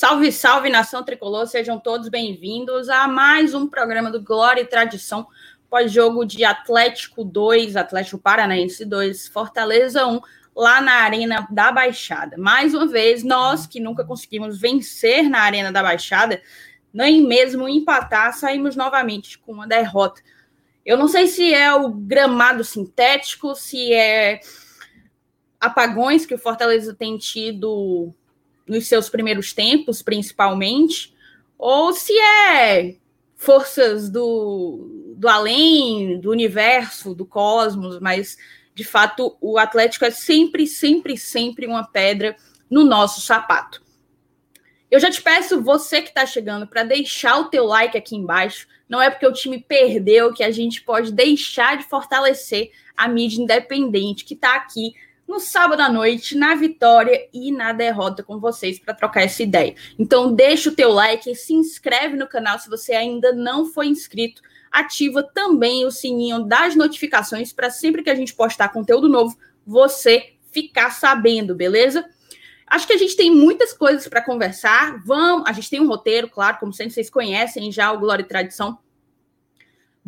Salve, salve, nação tricolor, sejam todos bem-vindos a mais um programa do Glória e Tradição, pós-jogo de Atlético 2, Atlético Paranaense 2, Fortaleza 1, lá na Arena da Baixada. Mais uma vez, nós que nunca conseguimos vencer na Arena da Baixada, nem mesmo empatar, saímos novamente com uma derrota. Eu não sei se é o gramado sintético, se é apagões que o Fortaleza tem tido nos seus primeiros tempos, principalmente, ou se é forças do, do além, do universo, do cosmos, mas de fato o Atlético é sempre, sempre, sempre uma pedra no nosso sapato. Eu já te peço, você que está chegando, para deixar o teu like aqui embaixo. Não é porque o time perdeu que a gente pode deixar de fortalecer a mídia independente que está aqui no sábado à noite, na vitória e na derrota com vocês para trocar essa ideia. Então deixa o teu like, se inscreve no canal se você ainda não foi inscrito, ativa também o sininho das notificações para sempre que a gente postar conteúdo novo, você ficar sabendo, beleza? Acho que a gente tem muitas coisas para conversar. Vamos, a gente tem um roteiro, claro, como sempre vocês conhecem já o Glória e Tradição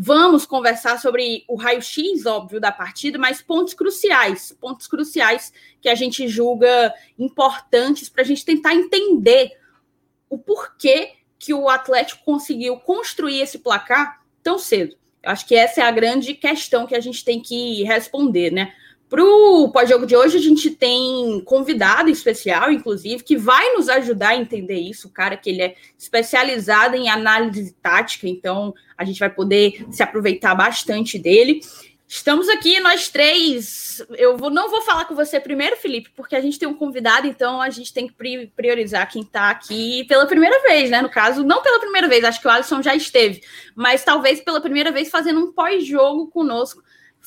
Vamos conversar sobre o raio-x, óbvio, da partida, mas pontos cruciais, pontos cruciais que a gente julga importantes para a gente tentar entender o porquê que o Atlético conseguiu construir esse placar tão cedo. Eu acho que essa é a grande questão que a gente tem que responder, né? Para o pós-jogo de hoje, a gente tem convidado especial, inclusive, que vai nos ajudar a entender isso. O cara que ele é especializado em análise tática, então a gente vai poder se aproveitar bastante dele. Estamos aqui, nós três. Eu vou, não vou falar com você primeiro, Felipe, porque a gente tem um convidado, então a gente tem que priorizar quem está aqui pela primeira vez, né? No caso, não pela primeira vez, acho que o Alisson já esteve, mas talvez pela primeira vez fazendo um pós-jogo conosco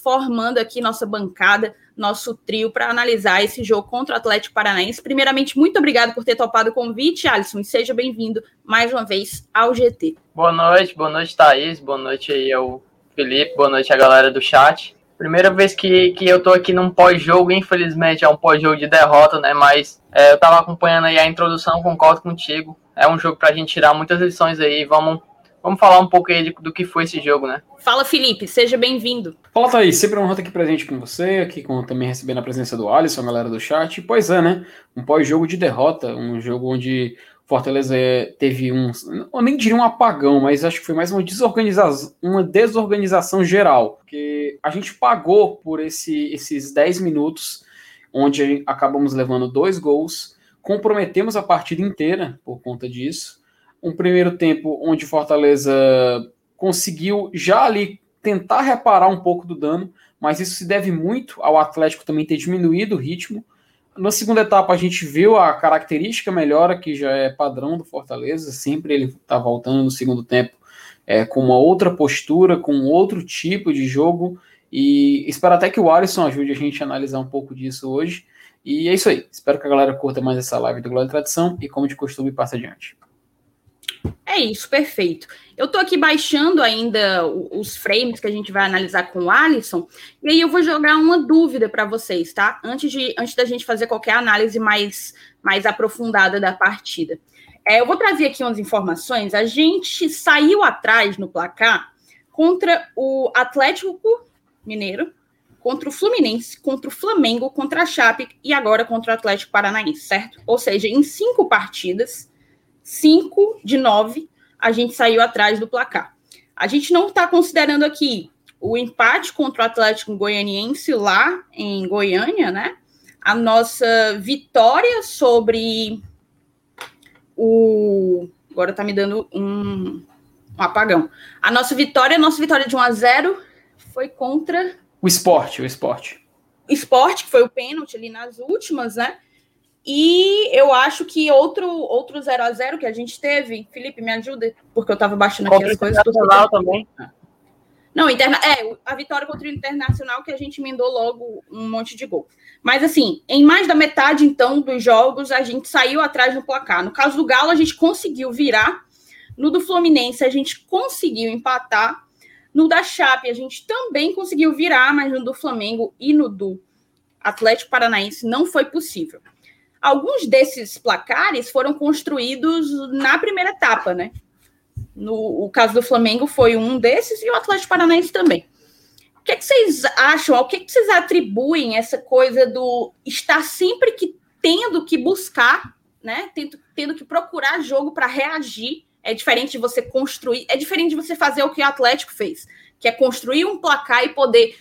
formando aqui nossa bancada, nosso trio, para analisar esse jogo contra o Atlético Paranaense. Primeiramente, muito obrigado por ter topado o convite, Alisson, e seja bem-vindo mais uma vez ao GT. Boa noite, boa noite, Thaís, boa noite aí ao Felipe, boa noite à galera do chat. Primeira vez que, que eu tô aqui num pós-jogo, infelizmente é um pós-jogo de derrota, né? Mas é, eu tava acompanhando aí a introdução, concordo contigo. É um jogo pra gente tirar muitas lições aí. Vamos Vamos falar um pouco aí do que foi esse jogo, né? Fala, Felipe, seja bem-vindo. Fala, Thaís, sempre um estar aqui presente com você, aqui com também recebendo a presença do Alisson, a galera do chat. Pois é, né? Um pós-jogo de derrota, um jogo onde Fortaleza teve um, eu nem diria um apagão, mas acho que foi mais uma desorganização, uma desorganização geral, porque a gente pagou por esse, esses 10 minutos onde acabamos levando dois gols, comprometemos a partida inteira por conta disso um primeiro tempo onde Fortaleza conseguiu já ali tentar reparar um pouco do dano, mas isso se deve muito ao Atlético também ter diminuído o ritmo. Na segunda etapa a gente viu a característica melhora que já é padrão do Fortaleza, sempre ele está voltando no segundo tempo é, com uma outra postura, com outro tipo de jogo e espero até que o Alisson ajude a gente a analisar um pouco disso hoje. E é isso aí. Espero que a galera curta mais essa live do Glória e Tradição e, como de costume, passa adiante. É isso, perfeito. Eu estou aqui baixando ainda os frames que a gente vai analisar com o Alisson, e aí eu vou jogar uma dúvida para vocês, tá? Antes, de, antes da gente fazer qualquer análise mais, mais aprofundada da partida. É, eu vou trazer aqui umas informações. A gente saiu atrás no placar contra o Atlético Mineiro, contra o Fluminense, contra o Flamengo, contra a Chape e agora contra o Atlético Paranaense, certo? Ou seja, em cinco partidas 5 de 9, a gente saiu atrás do placar. A gente não está considerando aqui o empate contra o Atlético Goianiense lá em Goiânia, né? A nossa vitória sobre o. Agora tá me dando um, um apagão. A nossa vitória, a nossa vitória de 1 a 0 foi contra. O esporte, o esporte. Esporte, que foi o pênalti ali nas últimas, né? E eu acho que outro outro 0 a 0 que a gente teve, Felipe, me ajuda, porque eu estava baixando aqui as coisas. Internacional também. Não, interna... é, a vitória contra o Internacional que a gente emendou logo um monte de gol. Mas assim, em mais da metade então dos jogos a gente saiu atrás no placar. No caso do Galo a gente conseguiu virar, no do Fluminense a gente conseguiu empatar, no da Chape a gente também conseguiu virar, mas no do Flamengo e no do Atlético Paranaense não foi possível. Alguns desses placares foram construídos na primeira etapa, né? No o caso do Flamengo foi um desses e o Atlético Paranaense também. O que, é que vocês acham? O que, é que vocês atribuem essa coisa do estar sempre que tendo que buscar, né? Tendo, tendo que procurar jogo para reagir. É diferente de você construir, é diferente de você fazer o que o Atlético fez, que é construir um placar e poder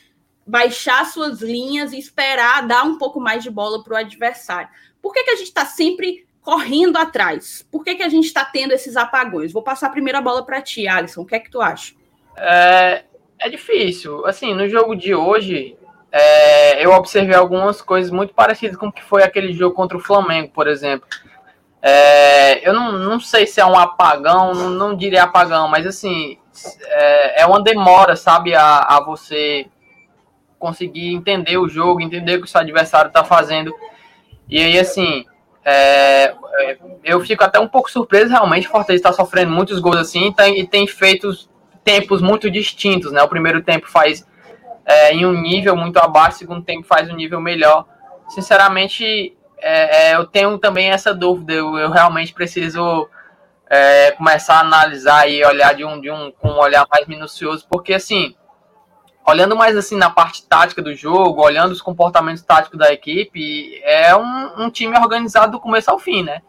baixar suas linhas e esperar dar um pouco mais de bola para o adversário. Por que, que a gente está sempre correndo atrás? Por que, que a gente está tendo esses apagões? Vou passar a primeira bola para ti, Alisson. O que é que tu acha? É, é difícil. Assim, no jogo de hoje, é, eu observei algumas coisas muito parecidas com o que foi aquele jogo contra o Flamengo, por exemplo. É, eu não, não sei se é um apagão, não, não diria apagão, mas assim, é, é uma demora, sabe, a, a você conseguir entender o jogo, entender o que o seu adversário está fazendo. E aí, assim, é, é, eu fico até um pouco surpreso, realmente, o Fortaleza está sofrendo muitos gols assim tá, e tem feito tempos muito distintos, né? O primeiro tempo faz é, em um nível muito abaixo, o segundo tempo faz um nível melhor. Sinceramente, é, é eu tenho também essa dúvida, eu, eu realmente preciso é, começar a analisar e olhar de um, de um, com um olhar mais minucioso, porque assim, olhando mais assim na parte tática do jogo, olhando os comportamentos táticos da equipe, é um, um, time organizado do começo ao fim, né?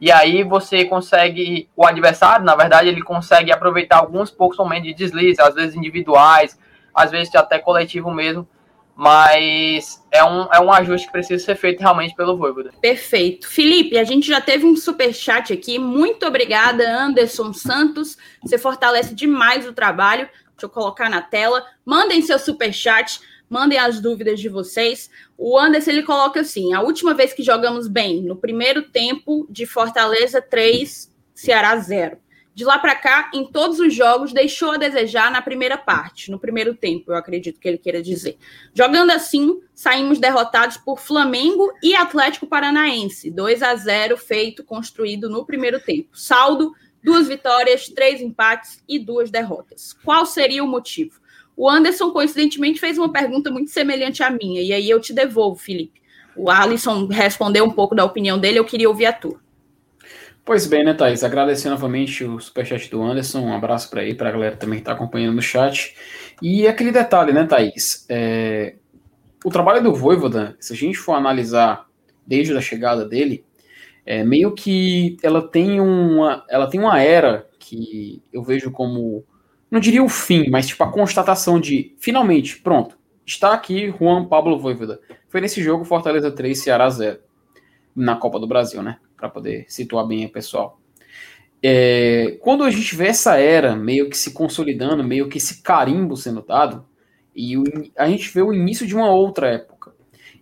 E aí você consegue, o adversário, na verdade, ele consegue aproveitar alguns poucos momentos de deslize, às vezes individuais, às vezes até coletivo mesmo, mas é um, é um ajuste que precisa ser feito realmente pelo Voivoda. Perfeito. Felipe, a gente já teve um super chat aqui. Muito obrigada, Anderson Santos. Você fortalece demais o trabalho. Deixa eu colocar na tela. Mandem seu super chat, mandem as dúvidas de vocês. O Anderson ele coloca assim: a última vez que jogamos bem, no primeiro tempo de Fortaleza 3, Ceará 0. De lá para cá, em todos os jogos, deixou a desejar na primeira parte, no primeiro tempo, eu acredito que ele queira dizer. Jogando assim, saímos derrotados por Flamengo e Atlético Paranaense, 2 a 0 feito, construído no primeiro tempo. Saldo duas vitórias, três empates e duas derrotas. Qual seria o motivo? O Anderson, coincidentemente, fez uma pergunta muito semelhante à minha, e aí eu te devolvo, Felipe. O Alisson respondeu um pouco da opinião dele, eu queria ouvir a tua. Pois bem, né, Thaís? Agradecer novamente o superchat do Anderson, um abraço para aí, para a galera também que está acompanhando no chat. E aquele detalhe, né, Thaís? É... O trabalho do Voivoda, se a gente for analisar desde a chegada dele, é, meio que ela tem uma ela tem uma era que eu vejo como não diria o fim, mas tipo a constatação de finalmente, pronto, está aqui Juan Pablo Voivoda. Foi nesse jogo Fortaleza 3 Ceará 0 na Copa do Brasil, né? Para poder situar bem o pessoal. É, quando a gente vê essa era meio que se consolidando, meio que esse carimbo sendo dado, e o, a gente vê o início de uma outra época.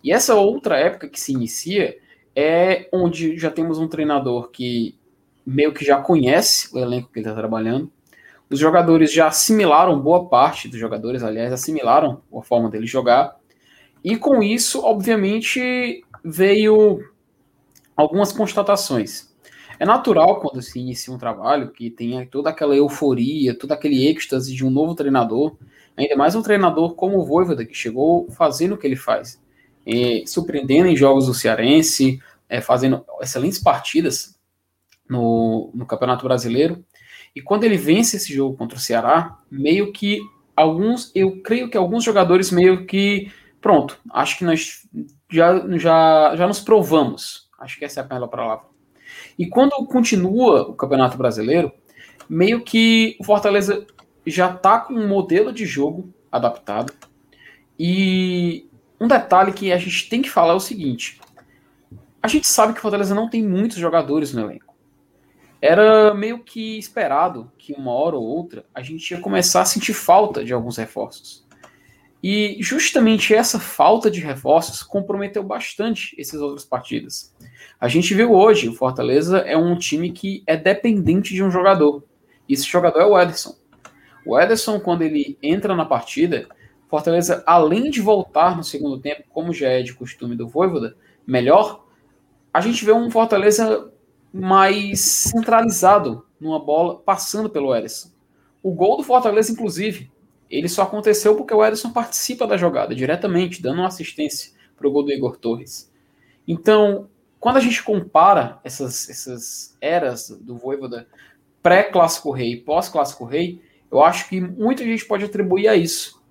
E essa outra época que se inicia é onde já temos um treinador que meio que já conhece o elenco que ele está trabalhando. Os jogadores já assimilaram, boa parte dos jogadores, aliás, assimilaram a forma dele jogar. E com isso, obviamente, veio algumas constatações. É natural quando se inicia um trabalho que tenha toda aquela euforia, todo aquele êxtase de um novo treinador, ainda mais um treinador como o Voivoda, que chegou fazendo o que ele faz, é, surpreendendo em jogos do Cearense, é, fazendo excelentes partidas no, no Campeonato Brasileiro. E quando ele vence esse jogo contra o Ceará, meio que alguns, eu creio que alguns jogadores meio que, pronto, acho que nós já, já, já nos provamos. Acho que essa é a melhor palavra. E quando continua o Campeonato Brasileiro, meio que o Fortaleza já está com um modelo de jogo adaptado. E um detalhe que a gente tem que falar é o seguinte: a gente sabe que o Fortaleza não tem muitos jogadores no elenco. Era meio que esperado que uma hora ou outra a gente ia começar a sentir falta de alguns reforços. E justamente essa falta de reforços comprometeu bastante essas outras partidas. A gente viu hoje, o Fortaleza é um time que é dependente de um jogador. E esse jogador é o Ederson. O Ederson, quando ele entra na partida, Fortaleza, além de voltar no segundo tempo, como já é de costume do Voivoda, melhor, a gente vê um Fortaleza mais centralizado numa bola passando pelo Ederson. O gol do Fortaleza, inclusive, ele só aconteceu porque o Ederson participa da jogada diretamente, dando uma assistência para o gol do Igor Torres. Então, quando a gente compara essas, essas eras do Voivoda pré-clássico rei e pós-clássico rei, eu acho que muita gente pode atribuir a isso.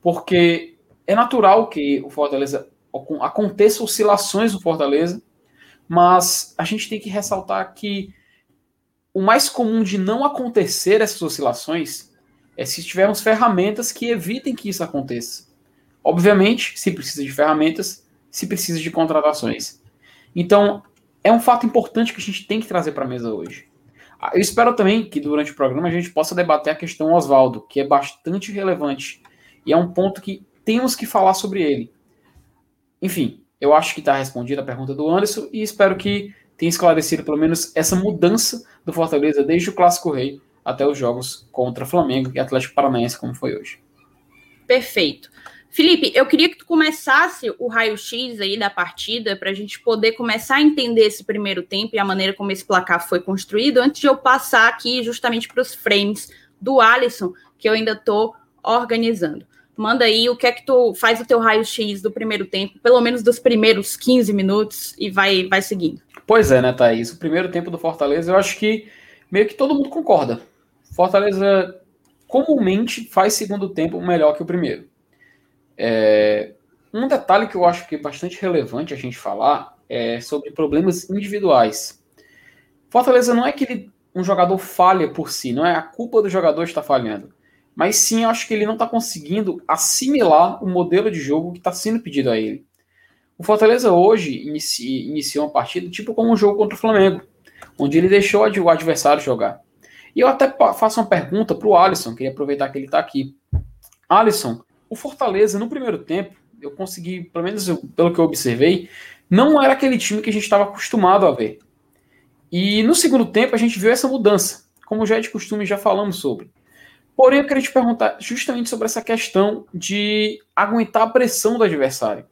Porque é natural que o Fortaleza aconteça oscilações do Fortaleza, mas a gente tem que ressaltar que o mais comum de não acontecer essas oscilações é se tivermos ferramentas que evitem que isso aconteça. Obviamente, se precisa de ferramentas, se precisa de contratações. Então, é um fato importante que a gente tem que trazer para a mesa hoje. Ah, eu espero também que durante o programa a gente possa debater a questão Oswaldo, que é bastante relevante e é um ponto que temos que falar sobre ele. Enfim, eu acho que está respondida a pergunta do Anderson e espero que tenha esclarecido pelo menos essa mudança do Fortaleza desde o Clássico Rei até os jogos contra Flamengo e Atlético Paranaense, como foi hoje. Perfeito. Felipe, eu queria que tu começasse o raio-x aí da partida para a gente poder começar a entender esse primeiro tempo e a maneira como esse placar foi construído, antes de eu passar aqui justamente para os frames do Alisson, que eu ainda estou organizando. Manda aí o que é que tu faz o teu raio-x do primeiro tempo, pelo menos dos primeiros 15 minutos, e vai, vai seguindo. Pois é, né, Thaís? O primeiro tempo do Fortaleza, eu acho que meio que todo mundo concorda. Fortaleza comumente faz segundo tempo melhor que o primeiro. É, um detalhe que eu acho que é bastante relevante a gente falar é sobre problemas individuais. Fortaleza não é que ele, um jogador falha por si, não é a culpa do jogador estar falhando. Mas sim, acho que ele não está conseguindo assimilar o modelo de jogo que está sendo pedido a ele. O Fortaleza hoje inicia, iniciou uma partida tipo como um jogo contra o Flamengo, onde ele deixou o adversário jogar. E eu até faço uma pergunta para o Alisson, queria aproveitar que ele está aqui. Alisson, o Fortaleza, no primeiro tempo, eu consegui, pelo menos pelo que eu observei, não era aquele time que a gente estava acostumado a ver. E no segundo tempo a gente viu essa mudança, como já é de costume, já falamos sobre. Porém, eu queria te perguntar justamente sobre essa questão de aguentar a pressão do adversário.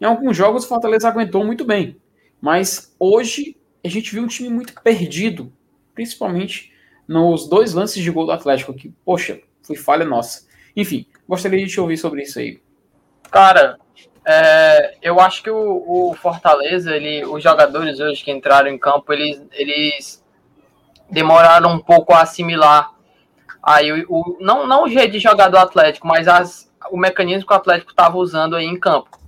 Em alguns jogos o Fortaleza aguentou muito bem, mas hoje a gente viu um time muito perdido, principalmente nos dois lances de gol do Atlético, que, poxa, foi falha nossa. Enfim, Gostaria de te ouvir sobre isso aí. Cara, é, eu acho que o, o, Fortaleza, ele, os jogadores hoje que entraram em campo, eles, eles demoraram um pouco a assimilar aí o, o não, não o jeito de jogar do Atlético, mas as, o mecanismo que o Atlético estava usando aí em campo.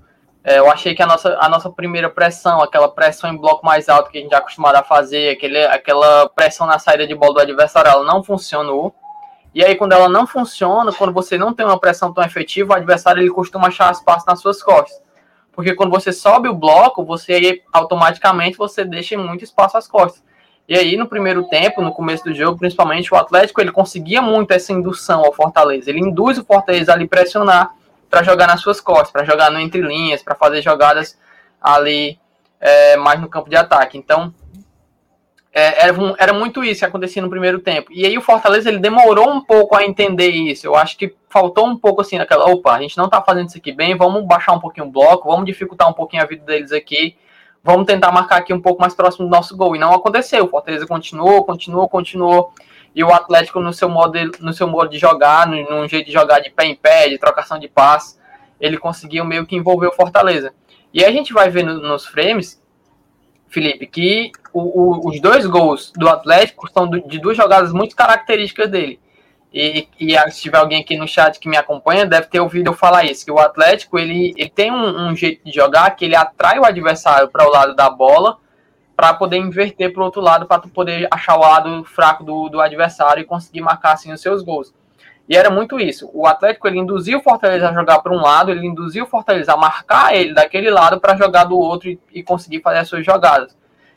É, eu achei que a nossa, a nossa primeira pressão, aquela pressão em bloco mais alto que a gente já é acostumado a fazer, aquele, aquela pressão na saída de bola do adversário, ela não funcionou. E aí, quando ela não funciona, quando você não tem uma pressão tão efetiva, o adversário ele costuma achar espaço nas suas costas. Porque quando você sobe o bloco, você automaticamente você deixa muito espaço às costas. E aí, no primeiro tempo, no começo do jogo, principalmente, o Atlético ele conseguia muito essa indução ao Fortaleza. Ele induz o Fortaleza ali pressionar para jogar nas suas costas, para jogar no entre linhas, para fazer jogadas ali é, mais no campo de ataque. Então, é, era, era, muito isso que acontecia no primeiro tempo. E aí o Fortaleza ele demorou um pouco a entender isso. Eu acho que faltou um pouco assim naquela, opa, a gente não tá fazendo isso aqui bem, vamos baixar um pouquinho o bloco, vamos dificultar um pouquinho a vida deles aqui, vamos tentar marcar aqui um pouco mais próximo do nosso gol. E não aconteceu. O Fortaleza continuou, continuou, continuou. E o Atlético no seu modo, no seu modo de jogar, no, jeito de jogar de pé em pé, de trocação de passe, ele conseguiu meio que envolver o Fortaleza. E a gente vai ver no, nos frames Felipe, que o, o, os dois gols do Atlético são de duas jogadas muito características dele. E, e, se tiver alguém aqui no chat que me acompanha, deve ter ouvido eu falar isso, que o Atlético ele, ele tem um, um jeito de jogar que ele atrai o adversário para o lado da bola para poder inverter para o outro lado, para poder achar o lado fraco do, do adversário e conseguir marcar assim os seus gols. E era muito isso. O Atlético ele induzia o Fortaleza a jogar para um lado, ele induzia o Fortaleza a marcar ele daquele lado para jogar do outro e, e, conseguir fazer as suas jogadas.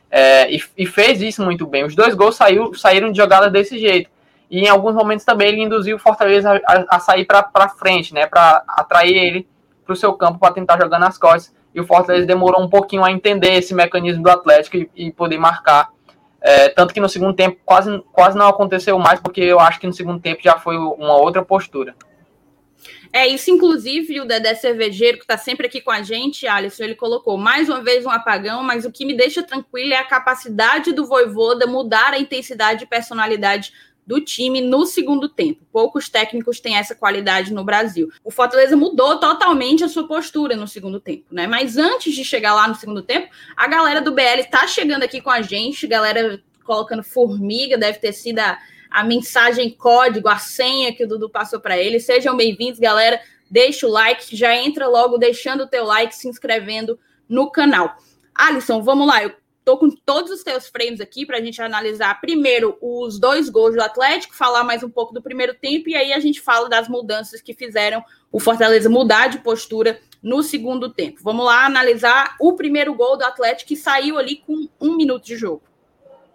É, e, e, fez isso muito bem. Os dois gols saiu, saíram de jogadas desse jeito. E em alguns momentos também ele induziu o Fortaleza a, a sair para frente, né, para atrair ele para o seu campo para tentar jogar nas costas. E o Fortaleza demorou um pouquinho a entender esse mecanismo do Atlético e, e poder marcar é, tanto que no segundo tempo quase, quase não aconteceu mais, porque eu acho que no segundo tempo já foi uma outra postura. É, isso inclusive o Dedé Cervejeiro, que está sempre aqui com a gente, Alisson, ele colocou mais uma vez um apagão, mas o que me deixa tranquilo é a capacidade do Voivoda mudar a intensidade e personalidade do time no segundo tempo. Poucos técnicos têm essa qualidade no Brasil. O Fortaleza mudou totalmente a sua postura no segundo tempo, né? Mas antes de chegar lá no segundo tempo, a galera do BL está chegando aqui com a gente, galera colocando formiga, deve ter sido a, a mensagem código, a senha que o Dudu passou para ele. Sejam bem-vindos, galera. Deixa o like, já entra logo deixando o teu like, se inscrevendo no canal. Alisson, vamos lá. Eu Tô com todos os teus frames aqui para a gente analisar primeiro os dois gols do Atlético, falar mais um pouco do primeiro tempo e aí a gente fala das mudanças que fizeram o Fortaleza mudar de postura no segundo tempo. Vamos lá analisar o primeiro gol do Atlético que saiu ali com um minuto de jogo.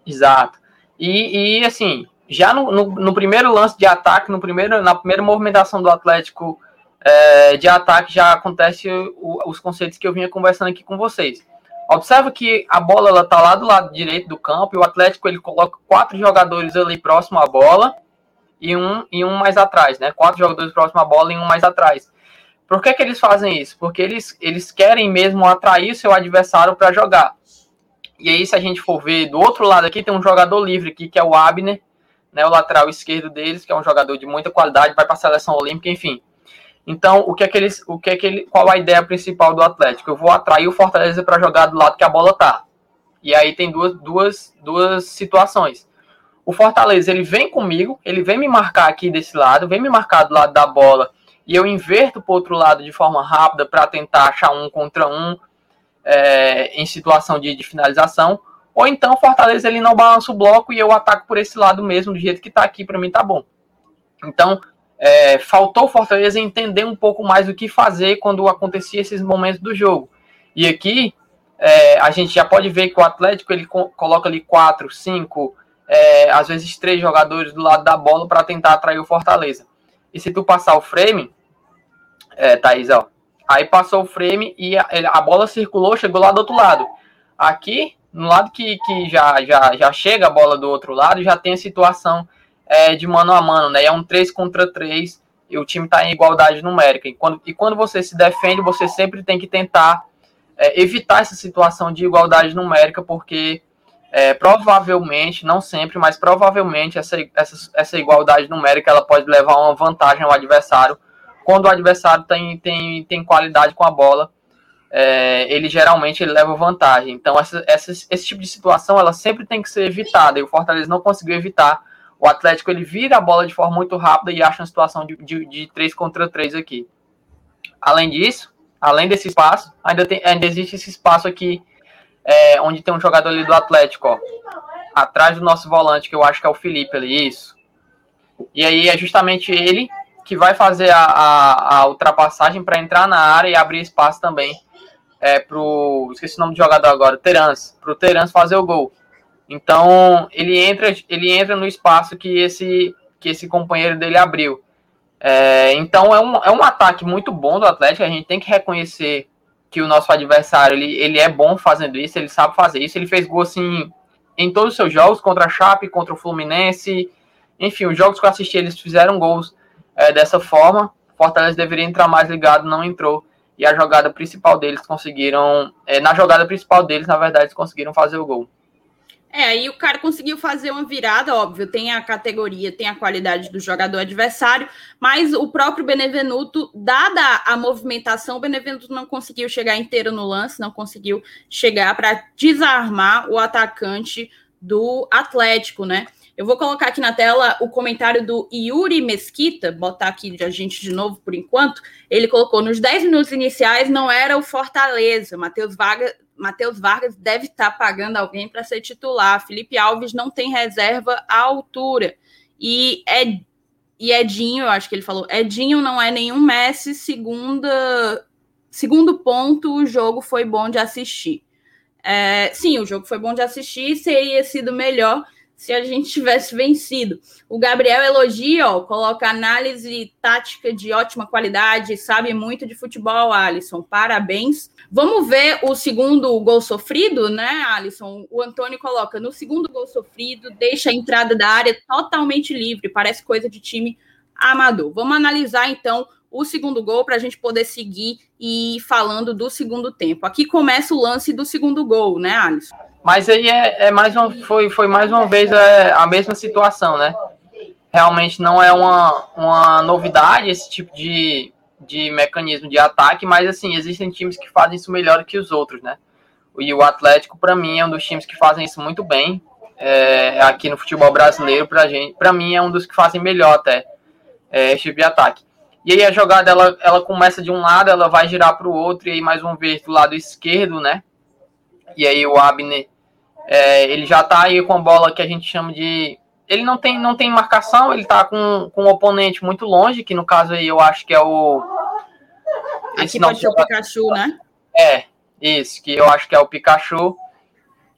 Exato. E, e assim, já no, no, no, primeiro lance de ataque, no primeiro, na primeira movimentação do Atlético é, de ataque, já acontece o, os conceitos que eu vinha conversando aqui com vocês Observa que a bola ela tá lá do lado direito do campo e o Atlético ele coloca quatro jogadores ali próximo à bola e um e um mais atrás, né? Quatro jogadores próximo à bola e um mais atrás. Por que, que eles fazem isso? Porque eles, eles querem mesmo atrair seu adversário para jogar. E aí, se a gente for ver do outro lado aqui, tem um jogador livre aqui, que é o Abner, né, o lateral esquerdo deles, que é um jogador de muita qualidade, vai para a seleção olímpica, enfim. Então, o que é que eles, o que é que ele, qual a ideia principal do Atlético? Eu vou atrair o Fortaleza para jogar do lado que a bola tá. E aí tem duas, duas, duas situações. O Fortaleza, ele vem comigo, ele vem me marcar aqui desse lado, vem me marcar do lado da bola, e eu inverto para outro lado de forma rápida para tentar achar um contra um é, em situação de, de, finalização. Ou então o Fortaleza ele não balança o bloco e eu ataco por esse lado mesmo, do jeito que está aqui, para mim tá bom. Então, é, faltou o Fortaleza entender um pouco mais o que fazer quando acontecia esses momentos do jogo. E aqui é, a gente já pode ver que o Atlético ele co coloca ali quatro, cinco, é, às vezes três jogadores do lado da bola para tentar atrair o Fortaleza. E se tu passar o frame, é, Thaís, ó, aí passou o frame e a, a bola circulou, chegou lá do outro lado. Aqui, no lado que, que já, já, já chega a bola do outro lado, já tem a situação é, de mano a mano, né? É um 3 contra 3 e o time está em igualdade numérica. E quando, e quando você se defende, você sempre tem que tentar é, evitar essa situação de igualdade numérica, porque é, provavelmente, não sempre, mas provavelmente essa, essa, essa igualdade numérica ela pode levar uma vantagem ao adversário. Quando o adversário tem, tem, tem qualidade com a bola, é, ele geralmente ele leva vantagem. Então, essa, essa, esse tipo de situação ela sempre tem que ser evitada. E o Fortaleza não conseguiu evitar o Atlético ele vira a bola de forma muito rápida e acha uma situação de, de, de 3 contra 3 aqui. Além disso, além desse espaço, ainda, tem, ainda existe esse espaço aqui, é, onde tem um jogador ali do Atlético, ó, atrás do nosso volante, que eu acho que é o Felipe ali, isso. E aí é justamente ele que vai fazer a, a, a ultrapassagem para entrar na área e abrir espaço também é, pro. Esqueci o nome do jogador agora, Terans. Pro Terans fazer o gol. Então ele entra, ele entra no espaço que esse, que esse companheiro dele abriu. É, então é um, é um ataque muito bom do Atlético. A gente tem que reconhecer que o nosso adversário ele, ele é bom fazendo isso, ele sabe fazer isso. Ele fez gol assim em todos os seus jogos contra a Chape, contra o Fluminense. Enfim, os jogos que eu assisti, eles fizeram gols é, dessa forma. Fortaleza deveria entrar mais ligado, não entrou. E a jogada principal deles conseguiram. É, na jogada principal deles, na verdade, eles conseguiram fazer o gol. É, aí o cara conseguiu fazer uma virada, óbvio, tem a categoria, tem a qualidade do jogador adversário, mas o próprio Benevenuto, dada a movimentação, o Benevenuto não conseguiu chegar inteiro no lance, não conseguiu chegar para desarmar o atacante do Atlético, né? Eu vou colocar aqui na tela o comentário do Yuri Mesquita, botar aqui a gente de novo por enquanto. Ele colocou: nos 10 minutos iniciais não era o Fortaleza. Matheus Vargas, Matheus Vargas deve estar pagando alguém para ser titular. Felipe Alves não tem reserva à altura. E, Ed, e Edinho, eu acho que ele falou: Edinho não é nenhum Messi. Segunda, segundo ponto, o jogo foi bom de assistir. É, sim, o jogo foi bom de assistir, seria sido melhor se a gente tivesse vencido. O Gabriel elogia, ó, coloca análise tática de ótima qualidade, sabe muito de futebol, Alisson. Parabéns. Vamos ver o segundo gol sofrido, né, Alisson? O Antônio coloca no segundo gol sofrido, deixa a entrada da área totalmente livre, parece coisa de time amador. Vamos analisar então o segundo gol para a gente poder seguir e ir falando do segundo tempo. Aqui começa o lance do segundo gol, né, Alisson? Mas aí é, é mais uma, foi, foi mais uma vez é, a mesma situação, né? realmente não é uma, uma novidade esse tipo de, de mecanismo de ataque, mas assim, existem times que fazem isso melhor que os outros, né? E o Atlético, para mim, é um dos times que fazem isso muito bem é, aqui no futebol brasileiro. Para gente, para mim, é um dos que fazem melhor até é, esse tipo de ataque. E aí a jogada ela, ela começa de um lado, ela vai girar para o outro, e aí mais uma vez do lado esquerdo, né? E aí o Abner, é, ele já tá aí com a bola que a gente chama de. Ele não tem, não tem marcação, ele tá com, com um oponente muito longe, que no caso aí eu acho que é o. Aqui pode ser o Pikachu, né? É, isso, que eu acho que é o Pikachu.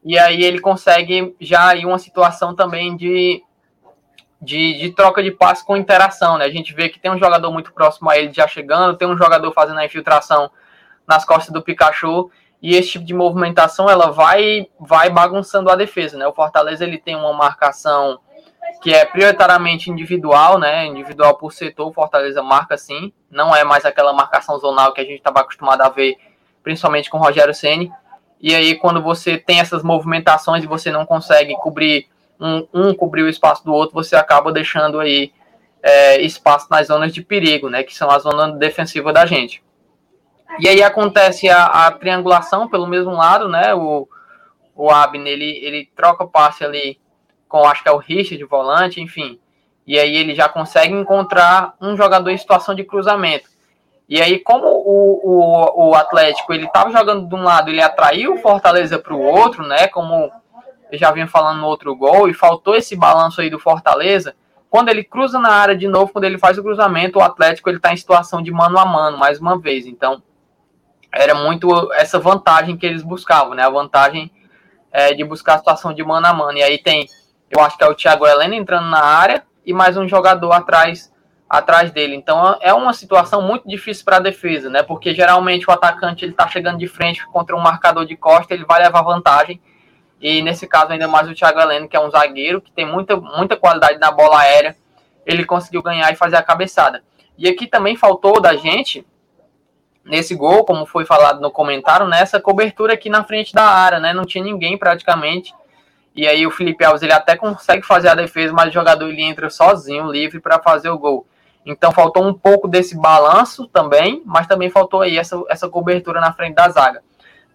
E aí ele consegue já aí uma situação também de de, de, troca de passe com interação, né? A gente vê que tem um jogador muito próximo a ele já chegando, tem um jogador fazendo a infiltração nas costas do Pikachu, e esse tipo de movimentação ela vai vai bagunçando a defesa, né? O Fortaleza ele tem uma marcação que é prioritariamente individual, né? Individual por setor, o Fortaleza marca sim, não é mais aquela marcação zonal que a gente estava acostumado a ver, principalmente com o Rogério Ceni. E aí quando você tem essas movimentações e você não consegue cobrir um, um cobrir o espaço do outro, você acaba deixando aí é, espaço nas zonas de perigo, né, que são a zona defensiva da gente. E aí acontece a, a triangulação pelo mesmo lado, né, o, o Abner, ele, ele troca passe ali com, acho que é o Richard de volante, enfim, e aí ele já consegue encontrar um jogador em situação de cruzamento. E aí, como o, o, o Atlético ele estava jogando de um lado, ele atraiu o Fortaleza para o outro, né? Como eu já vinha falando no outro gol, e faltou esse balanço aí do Fortaleza. Quando ele cruza na área de novo, quando ele faz o cruzamento, o Atlético ele está em situação de mano a mano, mais uma vez. Então, era muito essa vantagem que eles buscavam, né? A vantagem é, de buscar a situação de mano a mano. E aí tem, eu acho que é o Thiago Helena entrando na área e mais um jogador atrás atrás dele. Então é uma situação muito difícil para a defesa, né? Porque geralmente o atacante ele está chegando de frente contra um marcador de costa, ele vai levar vantagem. E nesse caso, ainda mais o Thiago Heleno, que é um zagueiro que tem muita, muita qualidade na bola aérea, ele conseguiu ganhar e fazer a cabeçada. E aqui também faltou da gente, nesse gol, como foi falado no comentário, nessa cobertura aqui na frente da área, né? Não tinha ninguém praticamente. E aí o Felipe Alves ele até consegue fazer a defesa, mas o jogador ele entra sozinho, livre para fazer o gol. Então faltou um pouco desse balanço também, mas também faltou aí essa, essa cobertura na frente da zaga.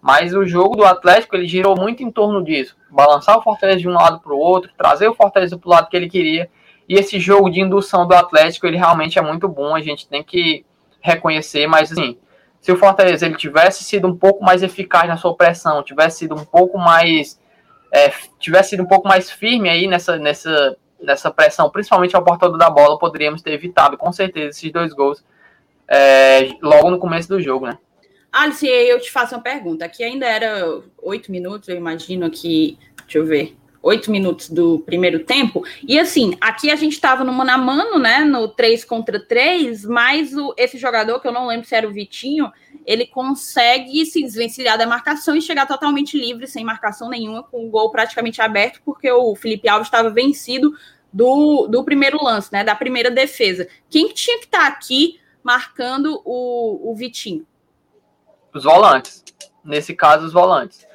Mas o jogo do Atlético ele girou muito em torno disso, balançar o Fortaleza de um lado para o outro, trazer o Fortaleza para o lado que ele queria. E esse jogo de indução do Atlético ele realmente é muito bom, a gente tem que reconhecer. Mas assim, se o Fortaleza ele tivesse sido um pouco mais eficaz na sua pressão, tivesse sido um pouco mais é, tivesse sido um pouco mais firme aí nessa nessa nessa pressão, principalmente ao portador da bola, poderíamos ter evitado com certeza esses dois gols é, logo no começo do jogo, né? Alice, eu te faço uma pergunta. Aqui ainda era oito minutos, eu imagino que. Deixa eu ver. Oito minutos do primeiro tempo. E assim, aqui a gente estava no mano a mano, né? No 3 contra 3, mas o, esse jogador, que eu não lembro se era o Vitinho, ele consegue se desvencilhar da marcação e chegar totalmente livre, sem marcação nenhuma, com o gol praticamente aberto, porque o Felipe Alves estava vencido do, do primeiro lance, né? Da primeira defesa. Quem tinha que estar tá aqui marcando o, o Vitinho? os volantes. Nesse caso, os volantes.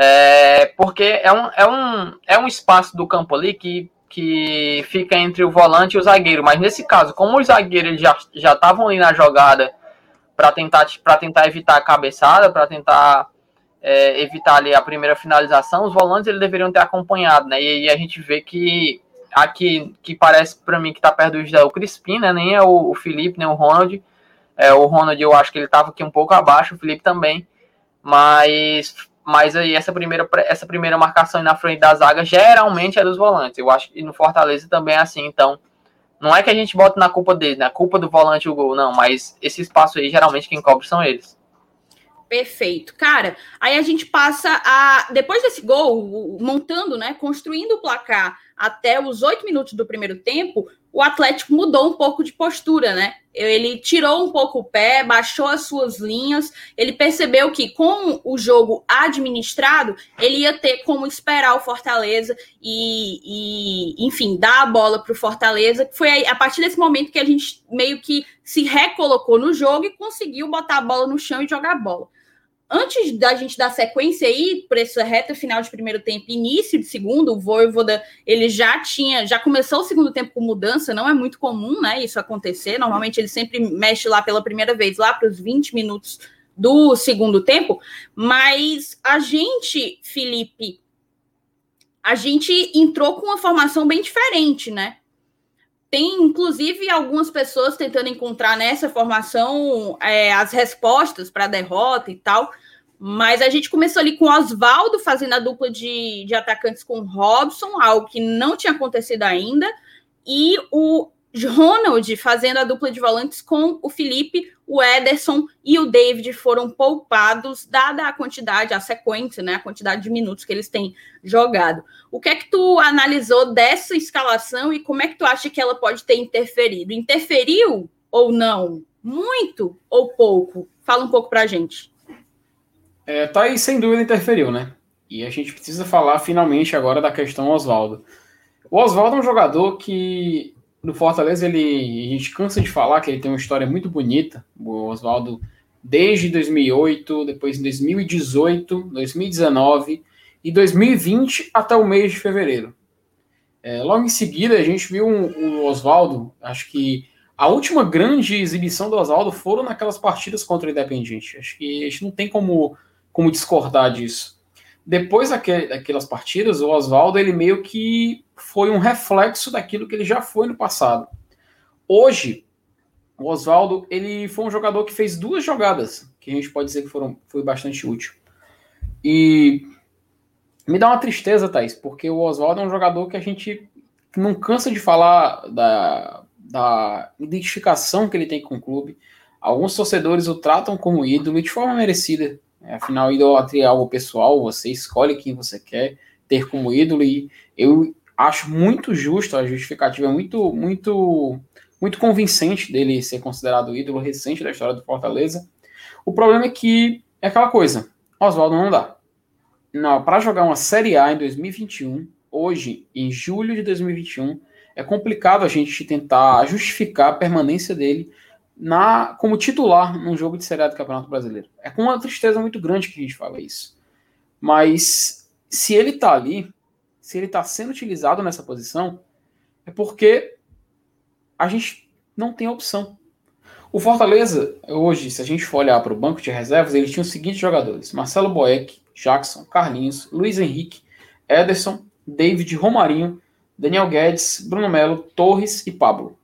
É, porque é um, é, um, é um espaço do campo ali que, que fica entre o volante e o zagueiro. Mas nesse caso, como os zagueiros já estavam ali na jogada para tentar, tentar evitar a cabeçada, para tentar é, evitar ali a primeira finalização, os volantes eles deveriam ter acompanhado, né? E, e a gente vê que aqui, que parece para mim que está perto do José, o Crispim, né? Nem é o, o Felipe, nem o Ronald. É, o Ronald eu acho que ele estava aqui um pouco abaixo, o Felipe também. Mas, mas aí essa primeira, essa primeira marcação na frente da zaga geralmente é dos volantes. Eu acho que no Fortaleza também é assim. Então, não é que a gente bota na culpa dele, na culpa do volante o gol, não. Mas esse espaço aí, geralmente quem cobre são eles. Perfeito. Cara, aí a gente passa a. Depois desse gol, montando, né? Construindo o placar até os oito minutos do primeiro tempo, o Atlético mudou um pouco de postura, né? Ele tirou um pouco o pé, baixou as suas linhas. Ele percebeu que com o jogo administrado, ele ia ter como esperar o Fortaleza e, e enfim, dar a bola para o Fortaleza. Foi a partir desse momento que a gente meio que se recolocou no jogo e conseguiu botar a bola no chão e jogar a bola. Antes da gente dar sequência aí para essa reta final de primeiro tempo, início de segundo, o Voivoda, ele já tinha, já começou o segundo tempo com mudança, não é muito comum, né, isso acontecer. Normalmente ele sempre mexe lá pela primeira vez, lá para os 20 minutos do segundo tempo, mas a gente, Felipe, a gente entrou com uma formação bem diferente, né? Tem, inclusive, algumas pessoas tentando encontrar nessa formação é, as respostas para a derrota e tal. Mas a gente começou ali com Oswaldo fazendo a dupla de, de atacantes com Robson, algo que não tinha acontecido ainda. E o Ronald fazendo a dupla de volantes com o Felipe, o Ederson e o David foram poupados, dada a quantidade, a sequência, né, a quantidade de minutos que eles têm jogado. O que é que tu analisou dessa escalação e como é que tu acha que ela pode ter interferido? Interferiu ou não? Muito ou pouco? Fala um pouco pra gente. É, tá aí, sem dúvida, interferiu, né? E a gente precisa falar finalmente agora da questão Oswaldo. O Oswaldo é um jogador que no Fortaleza, ele, a gente cansa de falar que ele tem uma história muito bonita. O Oswaldo, desde 2008, depois em 2018, 2019 e 2020 até o mês de fevereiro. É, logo em seguida, a gente viu o Oswaldo, acho que a última grande exibição do Oswaldo foram naquelas partidas contra o Independiente. Acho que a gente não tem como, como discordar disso. Depois daquelas partidas, o Oswaldo ele meio que foi um reflexo daquilo que ele já foi no passado. Hoje, o Oswaldo ele foi um jogador que fez duas jogadas que a gente pode dizer que foram foi bastante útil. E me dá uma tristeza, Thaís, porque o Oswaldo é um jogador que a gente não cansa de falar da, da identificação que ele tem com o clube. Alguns torcedores o tratam como ídolo e de forma merecida. Afinal, idolatria é algo pessoal, você escolhe quem você quer ter como ídolo e eu acho muito justo, a justificativa é muito, muito, muito convincente dele ser considerado ídolo recente da história do Fortaleza. O problema é que é aquela coisa, Oswaldo não dá. Não, para jogar uma Série A em 2021, hoje, em julho de 2021, é complicado a gente tentar justificar a permanência dele na como titular num jogo de Série A do Campeonato Brasileiro. É com uma tristeza muito grande que a gente fala isso. Mas se ele tá ali, se ele está sendo utilizado nessa posição, é porque a gente não tem opção. O Fortaleza, hoje, se a gente for olhar para o banco de reservas, ele tinha os seguintes jogadores: Marcelo Boeck, Jackson, Carlinhos, Luiz Henrique, Ederson, David, Romarinho, Daniel Guedes, Bruno Melo, Torres e Pablo.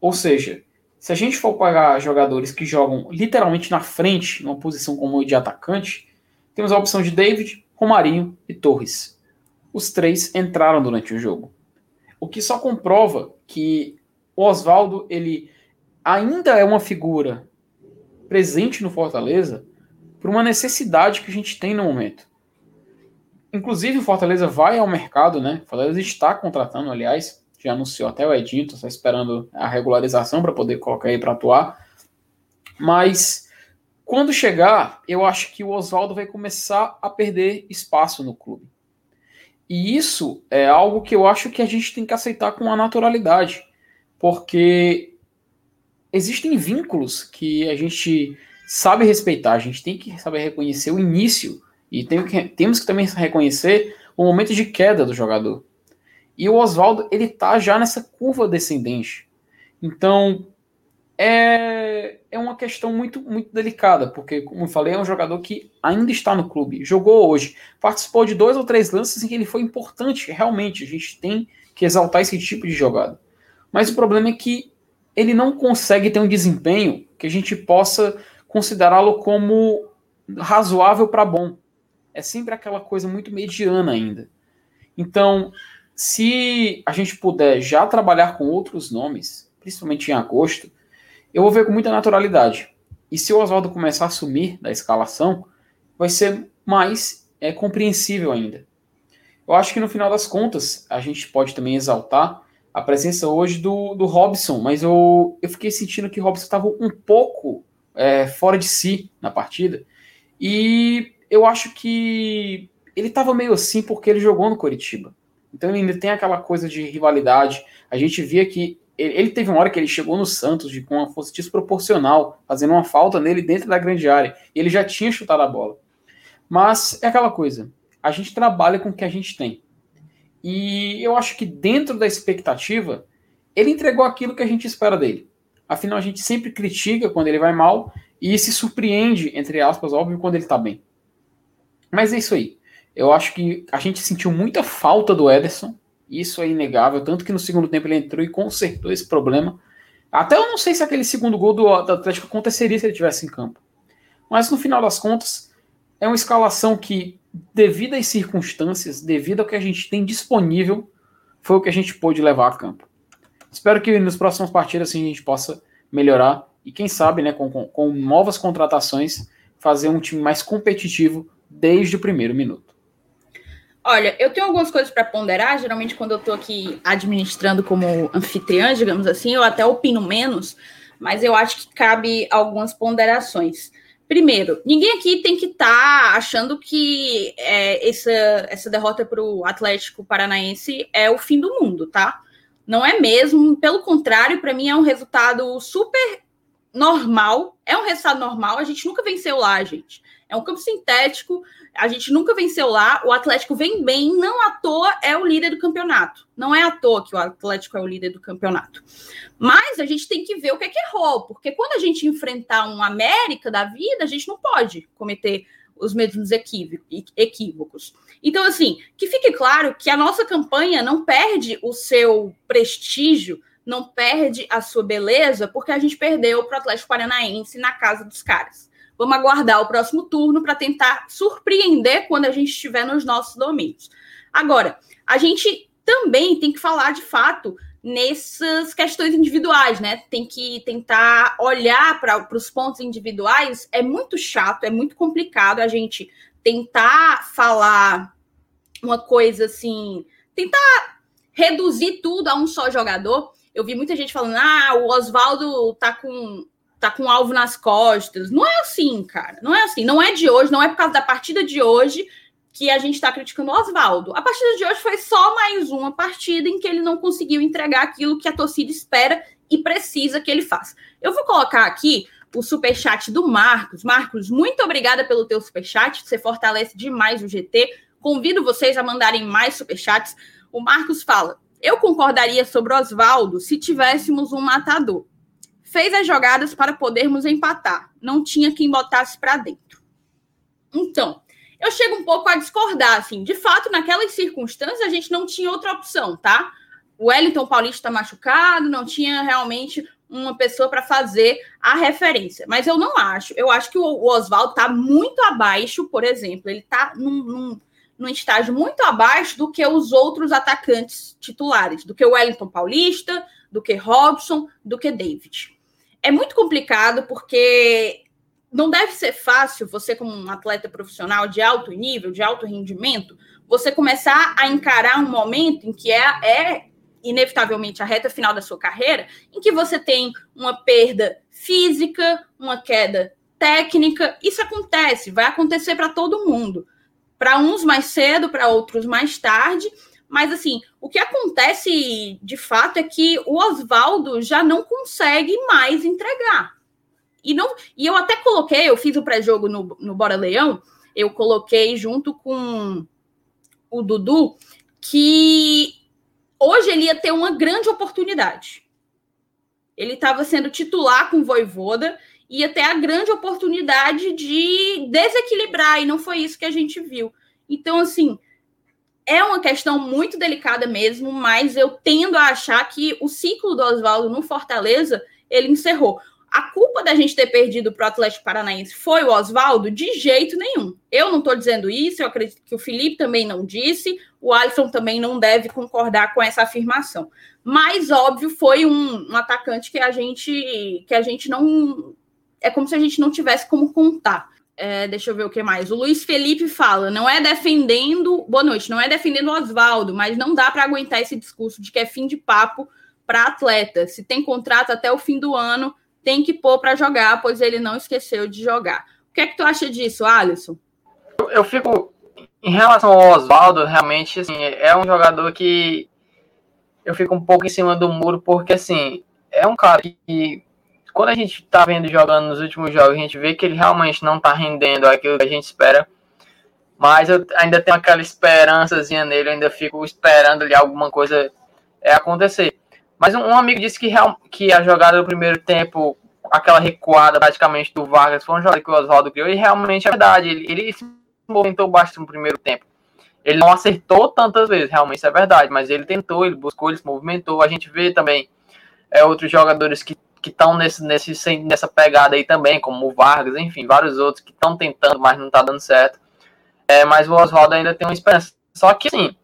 Ou seja, se a gente for pegar jogadores que jogam literalmente na frente, numa posição como de atacante, temos a opção de David, Romarinho e Torres os três entraram durante o jogo. O que só comprova que o Oswaldo ele ainda é uma figura presente no Fortaleza por uma necessidade que a gente tem no momento. Inclusive, o Fortaleza vai ao mercado, né? O Fortaleza está contratando, aliás, já anunciou até o Edinho, está esperando a regularização para poder colocar aí para atuar. Mas quando chegar, eu acho que o Oswaldo vai começar a perder espaço no clube. E isso é algo que eu acho que a gente tem que aceitar com a naturalidade, porque existem vínculos que a gente sabe respeitar, a gente tem que saber reconhecer o início e tem que, temos que também reconhecer o momento de queda do jogador. E o Oswaldo, ele tá já nessa curva descendente. Então, é, é uma questão muito, muito delicada, porque, como eu falei, é um jogador que ainda está no clube, jogou hoje, participou de dois ou três lances em que ele foi importante, realmente, a gente tem que exaltar esse tipo de jogada. Mas o problema é que ele não consegue ter um desempenho que a gente possa considerá-lo como razoável para bom. É sempre aquela coisa muito mediana ainda. Então, se a gente puder já trabalhar com outros nomes, principalmente em agosto, eu vou ver com muita naturalidade. E se o Oswaldo começar a sumir da escalação, vai ser mais é, compreensível ainda. Eu acho que no final das contas, a gente pode também exaltar a presença hoje do, do Robson, mas eu, eu fiquei sentindo que o Robson estava um pouco é, fora de si na partida. E eu acho que ele estava meio assim porque ele jogou no Coritiba. Então ele ainda tem aquela coisa de rivalidade. A gente via que ele, ele, teve uma hora que ele chegou no Santos de, com uma força desproporcional, fazendo uma falta nele dentro da grande área. E ele já tinha chutado a bola. Mas é aquela coisa, a gente trabalha com o que a gente tem. E eu acho que dentro da expectativa, ele entregou aquilo que a gente espera dele. Afinal, a gente sempre critica quando ele vai mal e se surpreende, entre aspas, óbvio, quando ele tá bem. Mas é isso aí. Eu acho que a gente sentiu muita falta do Ederson. Isso é inegável. Tanto que no segundo tempo ele entrou e consertou esse problema. Até eu não sei se aquele segundo gol do, Atlético aconteceria se ele tivesse em campo. Mas no final das contas, é uma escalação que, devido às circunstâncias, devido ao que a gente tem disponível, foi o que a gente pôde levar a campo. Espero que nos próximos partidas assim, a gente possa melhorar e, quem sabe, né, com, com, com novas contratações, fazer um time mais competitivo desde o primeiro minuto. Olha, eu tenho algumas coisas para ponderar. Geralmente, quando eu estou aqui administrando como anfitriã, digamos assim, eu até opino menos, mas eu acho que cabe algumas ponderações. Primeiro, ninguém aqui tem que estar tá achando que é, essa, essa derrota para o Atlético Paranaense é o fim do mundo, tá? Não é mesmo. Pelo contrário, para mim é um resultado super normal. É um resultado normal. A gente nunca venceu lá, gente. É um campo sintético. A gente nunca venceu lá. O Atlético vem bem. Não à toa é o líder do campeonato. Não é à toa que o Atlético é o líder do campeonato. Mas a gente tem que ver o que é que errou. Porque quando a gente enfrentar um América da vida, a gente não pode cometer os mesmos equívocos. Então, assim, que fique claro que a nossa campanha não perde o seu prestígio, não perde a sua beleza, porque a gente perdeu para o Atlético Paranaense na casa dos caras. Vamos aguardar o próximo turno para tentar surpreender quando a gente estiver nos nossos domínios. Agora, a gente também tem que falar de fato nessas questões individuais, né? Tem que tentar olhar para os pontos individuais. É muito chato, é muito complicado a gente tentar falar uma coisa assim, tentar reduzir tudo a um só jogador. Eu vi muita gente falando: "Ah, o Oswaldo tá com tá com alvo nas costas". Não é assim, cara. Não é assim. Não é de hoje, não é por causa da partida de hoje que a gente está criticando o Oswaldo. A partida de hoje foi só mais uma partida em que ele não conseguiu entregar aquilo que a torcida espera e precisa que ele faça. Eu vou colocar aqui o superchat do Marcos. Marcos, muito obrigada pelo teu superchat. Você fortalece demais o GT. Convido vocês a mandarem mais superchats. O Marcos fala: Eu concordaria sobre Oswaldo se tivéssemos um matador. Fez as jogadas para podermos empatar. Não tinha quem botasse para dentro. Então, eu chego um pouco a discordar, assim. De fato, naquelas circunstâncias, a gente não tinha outra opção, tá? O Wellington Paulista está machucado, não tinha realmente uma pessoa para fazer a referência. Mas eu não acho. Eu acho que o Oswaldo está muito abaixo, por exemplo. Ele está num, num num estágio muito abaixo do que os outros atacantes titulares, do que o Wellington Paulista, do que Robson, do que David. É muito complicado porque não deve ser fácil você, como um atleta profissional de alto nível, de alto rendimento, você começar a encarar um momento em que é, é inevitavelmente a reta final da sua carreira, em que você tem uma perda física, uma queda técnica. Isso acontece, vai acontecer para todo mundo para uns mais cedo, para outros mais tarde. Mas assim, o que acontece de fato é que o Oswaldo já não consegue mais entregar. E, não, e eu até coloquei, eu fiz o pré-jogo no, no Bora Leão, eu coloquei junto com o Dudu que hoje ele ia ter uma grande oportunidade. Ele estava sendo titular com o Voivoda ia ter a grande oportunidade de desequilibrar, e não foi isso que a gente viu. Então, assim, é uma questão muito delicada mesmo, mas eu tendo a achar que o ciclo do Oswaldo no Fortaleza, ele encerrou. A culpa da gente ter perdido para o Atlético Paranaense foi o Oswaldo? De jeito nenhum. Eu não estou dizendo isso, eu acredito que o Felipe também não disse, o Alisson também não deve concordar com essa afirmação. Mas, óbvio, foi um, um atacante que a gente que a gente não é como se a gente não tivesse como contar. É, deixa eu ver o que mais. O Luiz Felipe fala: não é defendendo. Boa noite, não é defendendo o Oswaldo, mas não dá para aguentar esse discurso de que é fim de papo para atleta. Se tem contrato até o fim do ano, tem que pôr para jogar, pois ele não esqueceu de jogar. O que é que tu acha disso, Alisson? Eu, eu fico. Em relação ao Oswaldo, realmente, assim, é um jogador que eu fico um pouco em cima do muro, porque assim, é um cara que quando a gente tá vendo jogando nos últimos jogos, a gente vê que ele realmente não tá rendendo aquilo que a gente espera. Mas eu ainda tenho aquela esperançazinha nele, ainda fico esperando ali alguma coisa é, acontecer. Mas um, amigo disse que, real, que a jogada do primeiro tempo, aquela recuada praticamente do Vargas, foi uma jogada que o Oswaldo criou, e realmente é verdade. Ele, ele se movimentou bastante no primeiro tempo. Ele não acertou tantas vezes, realmente isso é verdade, mas ele tentou, ele buscou, ele se movimentou. A gente vê também é, outros jogadores que estão nesse, nesse, nessa pegada aí também, como o Vargas, enfim, vários outros que estão tentando, mas não está dando certo. É, mas o Oswaldo ainda tem uma esperança. Só que, assim,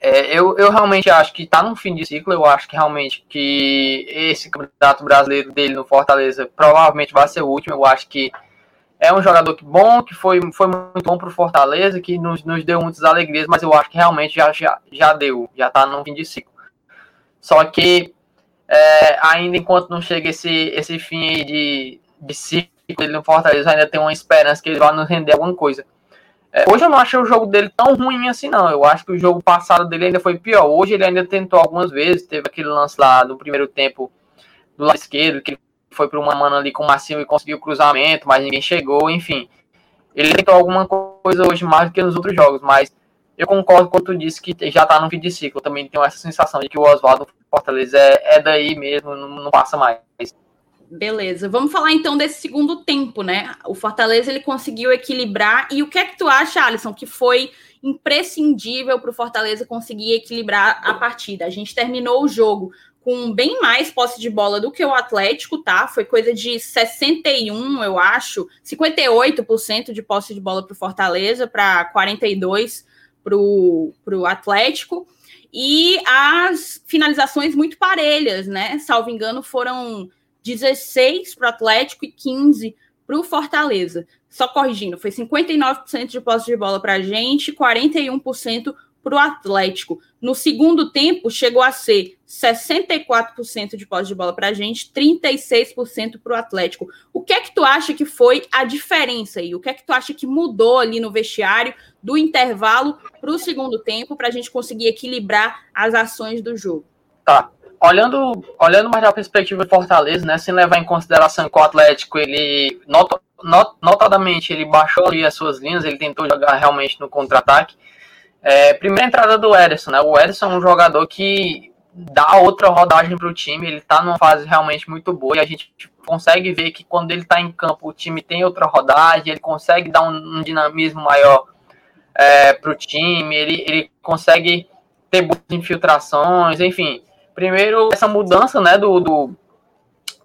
é, eu, eu realmente acho que está no fim de ciclo. Eu acho que realmente que esse campeonato brasileiro dele no Fortaleza provavelmente vai ser o último. Eu acho que é um jogador que bom, que foi, foi muito bom para o Fortaleza, que nos, nos deu muitas alegrias, mas eu acho que realmente já, já, já deu, já está no fim de ciclo. Só que é, ainda enquanto não chega esse, esse fim de, de ciclo dele no Fortaleza, ainda tem uma esperança que ele vai nos render alguma coisa. É, hoje eu não achei o jogo dele tão ruim assim, não. Eu acho que o jogo passado dele ainda foi pior. Hoje ele ainda tentou algumas vezes. Teve aquele lance lá no primeiro tempo do lado esquerdo, que ele foi para uma mano ali com o Marcinho e conseguiu o cruzamento, mas ninguém chegou, enfim. Ele tentou alguma coisa hoje mais do que nos outros jogos, mas eu concordo com o que tu disse que já tá no fim de ciclo. Eu também tenho essa sensação de que o Oswaldo Fortaleza é, é daí mesmo, não, não passa mais. Beleza, vamos falar então desse segundo tempo, né? O Fortaleza ele conseguiu equilibrar. E o que é que tu acha, Alisson, que foi imprescindível para o Fortaleza conseguir equilibrar a partida? A gente terminou o jogo com bem mais posse de bola do que o Atlético, tá? Foi coisa de 61, eu acho, 58% de posse de bola para o Fortaleza, para 42 para o Atlético. E as finalizações muito parelhas, né? Salvo engano, foram 16 para o Atlético e 15 para o Fortaleza. Só corrigindo, foi 59% de posse de bola para a gente, 41% para o Atlético. No segundo tempo, chegou a ser 64% de posse de bola para a gente, 36% para o Atlético. O que é que tu acha que foi a diferença aí? O que é que tu acha que mudou ali no vestiário do intervalo para o segundo tempo para a gente conseguir equilibrar as ações do jogo? Tá olhando, olhando mais da perspectiva do Fortaleza, né, sem levar em consideração que o Atlético, ele, not, not, notadamente, ele baixou ali as suas linhas, ele tentou jogar realmente no contra-ataque. É, primeira entrada do Ederson, né, o Ederson é um jogador que dá outra rodagem para o time, ele está numa fase realmente muito boa e a gente consegue ver que quando ele está em campo, o time tem outra rodagem, ele consegue dar um, um dinamismo maior é, para o time, ele, ele consegue ter boas infiltrações, enfim, Primeiro, essa mudança né, do, do,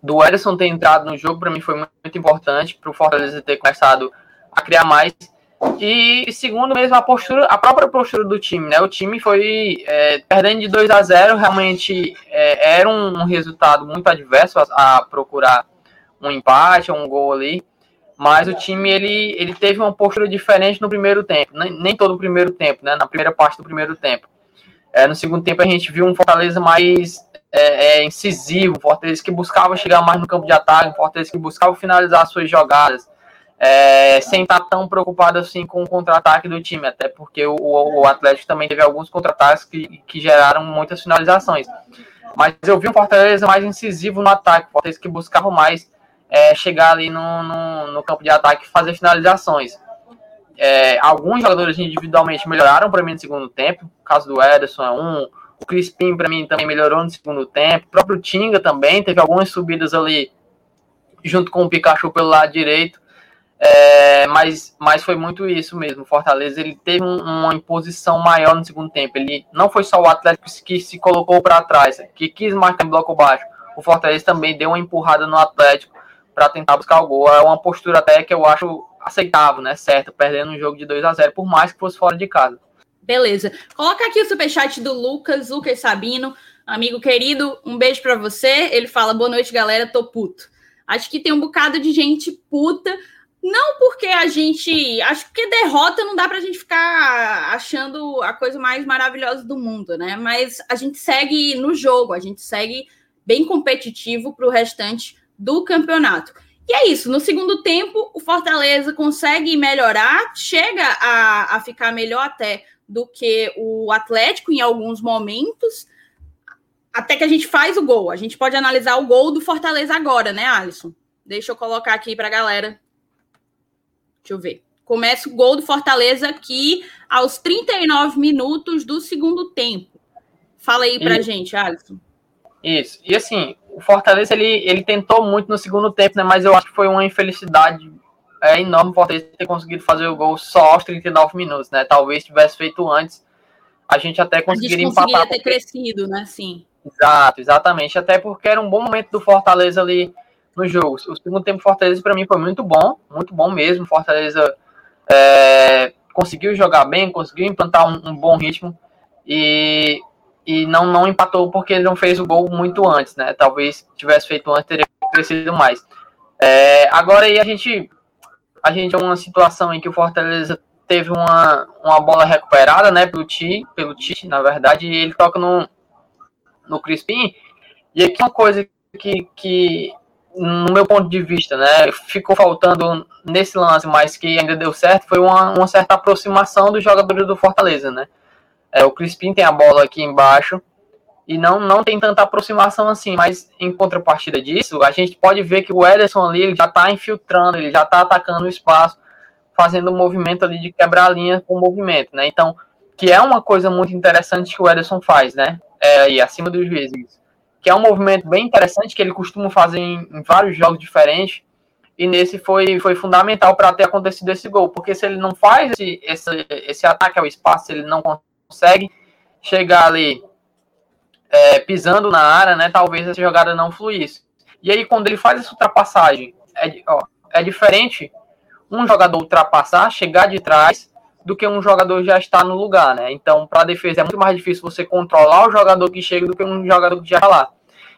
do Ederson ter entrado no jogo, para mim foi muito importante para o Fortaleza ter começado a criar mais. E segundo mesmo, a postura, a própria postura do time, né? O time foi é, perdendo de 2 a 0 realmente é, era um resultado muito adverso a, a, procurar um empate, um gol ali. Mas o time ele, ele teve uma postura diferente no primeiro tempo, nem, nem todo o primeiro tempo, né? Na primeira parte do primeiro tempo. É, no segundo tempo a gente viu um Fortaleza mais é, é, incisivo, um Fortaleza que buscava chegar mais no campo de ataque, um Fortaleza que buscava finalizar suas jogadas, é, sem estar tão preocupado assim com o contra-ataque do time, até porque o, o Atlético também teve alguns contra-ataques que, que geraram muitas finalizações. Mas eu vi um Fortaleza mais incisivo no ataque, Fortaleza que buscava mais é, chegar ali no, no, no campo de ataque e fazer finalizações. É, alguns jogadores individualmente melhoraram para mim no segundo tempo. O caso do Ederson é um. O Crispim, para mim, também melhorou no segundo tempo. O próprio Tinga também teve algumas subidas ali, junto com o Pikachu pelo lado direito. É, mas, mas foi muito isso mesmo. Fortaleza ele teve um, uma imposição maior no segundo tempo. Ele não foi só o Atlético que se colocou para trás, que quis marcar em bloco baixo. O Fortaleza também deu uma empurrada no Atlético para tentar buscar o gol. É uma postura até que eu acho aceitável, né? Certo, perdendo um jogo de 2 a 0 por mais que fosse fora de casa. Beleza. Coloca aqui o superchat do Lucas, Lucas Sabino, amigo querido, um beijo para você. Ele fala: boa noite, galera, tô puto. Acho que tem um bocado de gente puta. Não porque a gente. Acho que derrota não dá pra gente ficar achando a coisa mais maravilhosa do mundo, né? Mas a gente segue no jogo, a gente segue bem competitivo pro restante do campeonato. E é isso. No segundo tempo, o Fortaleza consegue melhorar, chega a, a ficar melhor até do que o Atlético em alguns momentos. até que a gente faz o gol. A gente pode analisar o gol do Fortaleza agora, né, Alisson? Deixa eu colocar aqui para a galera. Deixa eu ver. Começa o gol do Fortaleza aqui aos 39 minutos do segundo tempo. Fala aí pra e... gente, Alisson. Isso. E assim, o Fortaleza ele, ele tentou muito no segundo tempo, né? Mas eu acho que foi uma infelicidade é, enorme o Fortaleza ter conseguido fazer o gol só aos 39 minutos, né? Talvez tivesse feito antes, a gente até conseguiria empatar. Conseguiria ter porque... crescido, né? Sim. Exato, exatamente. Até porque era um bom momento do Fortaleza ali no jogo. O segundo tempo Fortaleza para mim foi muito bom, muito bom mesmo. Fortaleza é, conseguiu jogar bem, conseguiu implantar um, um, bom ritmo e, e não, não empatou porque ele não fez o gol muito antes, né? Talvez tivesse feito antes teria crescido mais. É, agora aí a gente a gente é uma situação em que o Fortaleza teve uma, uma bola recuperada, né, pelo Ti, pelo Tite, na verdade, e ele toca no, no Crispim. E aqui uma coisa que, que, no meu ponto de vista, né, ficou faltando nesse lance, mas que ainda deu certo, foi uma, uma certa aproximação dos jogadores do Fortaleza, né. É, o Crispim tem a bola aqui embaixo e não, não tem tanta aproximação assim, mas em contrapartida disso, a gente pode ver que o Ederson ali ele já está infiltrando, ele já está atacando o espaço, fazendo um movimento ali de quebrar a linha com o movimento, né? Então, que é uma coisa muito interessante que o Ederson faz, né? É, aí, acima dos juízes. Que é um movimento bem interessante que ele costuma fazer em, em vários jogos diferentes. E nesse foi, foi fundamental para ter acontecido esse gol. Porque se ele não faz esse, esse, esse ataque ao espaço, ele não consegue chegar ali é, pisando na área, né? Talvez essa jogada não fluísse. E aí, quando ele faz essa ultrapassagem, é, ó, é diferente um jogador ultrapassar, chegar de trás, do que um jogador já está no lugar, né? Então, para a defesa é muito mais difícil você controlar o jogador que chega do que um jogador que já está lá.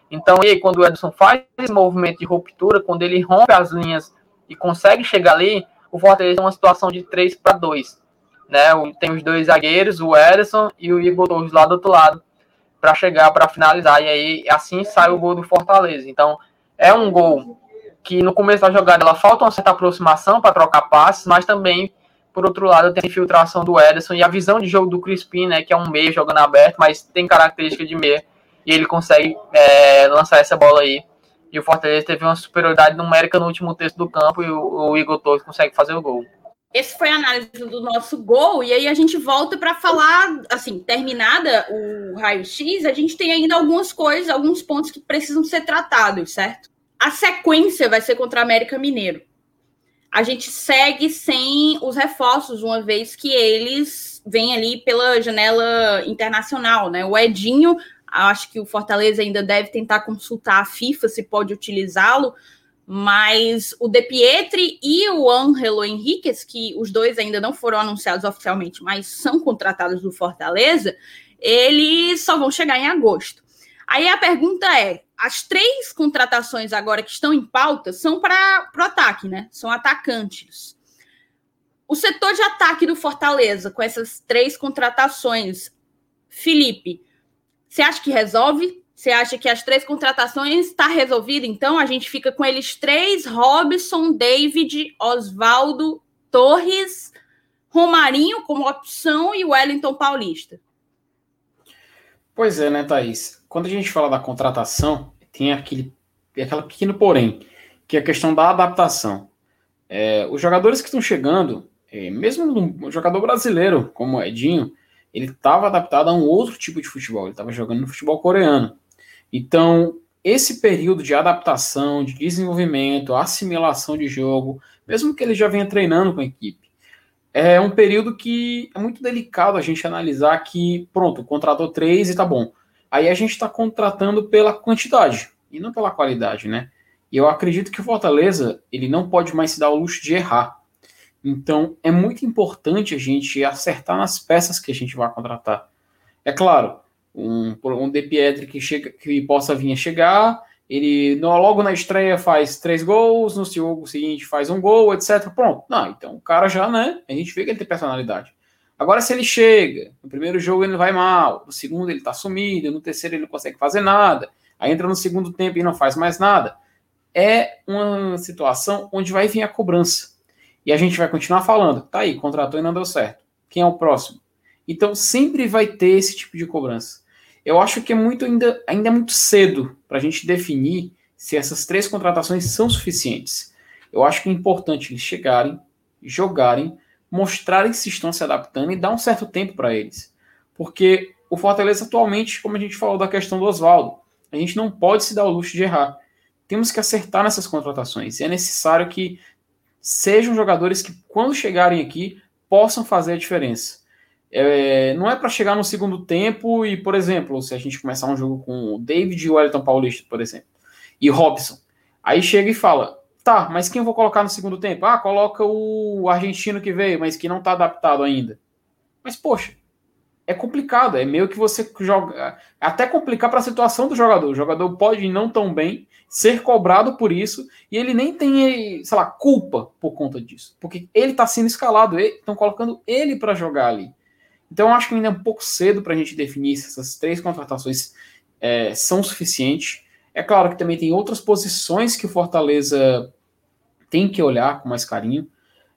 Então, e aí, quando o Edson faz esse movimento de ruptura, quando ele rompe as linhas e consegue chegar ali, o Fortaleza tem uma situação de 3 para 2. Né? Tem os dois zagueiros, o Ederson e o Igor Torres lá do outro lado, para chegar, para finalizar. E aí, assim sai o gol do Fortaleza. Então, é um gol que no começo da jogada ela falta uma certa aproximação para trocar passes, mas também, por outro lado, tem a infiltração do Ederson e a visão de jogo do Crispim, né, que é um meio jogando aberto, mas tem característica de meia, e ele consegue é, lançar essa bola aí. E o Fortaleza teve uma superioridade numérica no último terço do campo e o, o Igor Torres consegue fazer o gol. Esse foi a análise do nosso gol, e aí a gente volta para falar, assim, terminada o raio-x, a gente tem ainda algumas coisas, alguns pontos que precisam ser tratados, certo? A sequência vai ser contra o América Mineiro. A gente segue sem os reforços, uma vez que eles vêm ali pela janela internacional, né? O Edinho, acho que o Fortaleza ainda deve tentar consultar a FIFA se pode utilizá-lo, mas o De Pietri e o Angelo Henriquez, que os dois ainda não foram anunciados oficialmente, mas são contratados do Fortaleza, eles só vão chegar em agosto. Aí a pergunta é: as três contratações agora que estão em pauta são para o ataque, né? São atacantes. O setor de ataque do Fortaleza, com essas três contratações, Felipe, você acha que resolve? Você acha que as três contratações está resolvido? Então a gente fica com eles três: Robson, David, Oswaldo, Torres, Romarinho como opção e Wellington Paulista. Pois é, né, Thaís? Quando a gente fala da contratação, tem aquele, aquela pequeno porém, que é a questão da adaptação. É, os jogadores que estão chegando, é, mesmo um jogador brasileiro como o Edinho, ele estava adaptado a um outro tipo de futebol, ele estava jogando no futebol coreano. Então, esse período de adaptação, de desenvolvimento, assimilação de jogo, mesmo que ele já venha treinando com a equipe, é um período que é muito delicado a gente analisar que, pronto, contratou três e tá bom. Aí a gente está contratando pela quantidade e não pela qualidade, né? E eu acredito que o Fortaleza ele não pode mais se dar o luxo de errar. Então é muito importante a gente acertar nas peças que a gente vai contratar. É claro, um, um De Pietri que, chega, que possa vir a chegar, ele logo na estreia faz três gols, no jogo seguinte faz um gol, etc. Pronto. Não, então o cara já, né? A gente vê que ele tem personalidade. Agora, se ele chega, no primeiro jogo ele vai mal, no segundo ele tá sumido, no terceiro ele não consegue fazer nada, aí entra no segundo tempo e não faz mais nada, é uma situação onde vai vir a cobrança. E a gente vai continuar falando, tá aí, contratou e não deu certo. Quem é o próximo? Então sempre vai ter esse tipo de cobrança. Eu acho que é muito ainda, ainda é muito cedo para a gente definir se essas três contratações são suficientes. Eu acho que é importante eles chegarem, jogarem, mostrarem se estão se adaptando e dar um certo tempo para eles. Porque o Fortaleza atualmente, como a gente falou da questão do Oswaldo, a gente não pode se dar o luxo de errar. Temos que acertar nessas contratações. E é necessário que sejam jogadores que, quando chegarem aqui, possam fazer a diferença. É, não é para chegar no segundo tempo e, por exemplo, se a gente começar um jogo com o David e o Wellington Paulista, por exemplo, e Robson, aí chega e fala: tá, mas quem eu vou colocar no segundo tempo? Ah, coloca o argentino que veio, mas que não está adaptado ainda. Mas, poxa, é complicado, é meio que você joga. Até complicar para a situação do jogador. O jogador pode ir não tão bem, ser cobrado por isso, e ele nem tem, sei lá, culpa por conta disso. Porque ele está sendo escalado, estão colocando ele para jogar ali. Então, acho que ainda é um pouco cedo para a gente definir se essas três contratações é, são suficientes. É claro que também tem outras posições que o Fortaleza tem que olhar com mais carinho.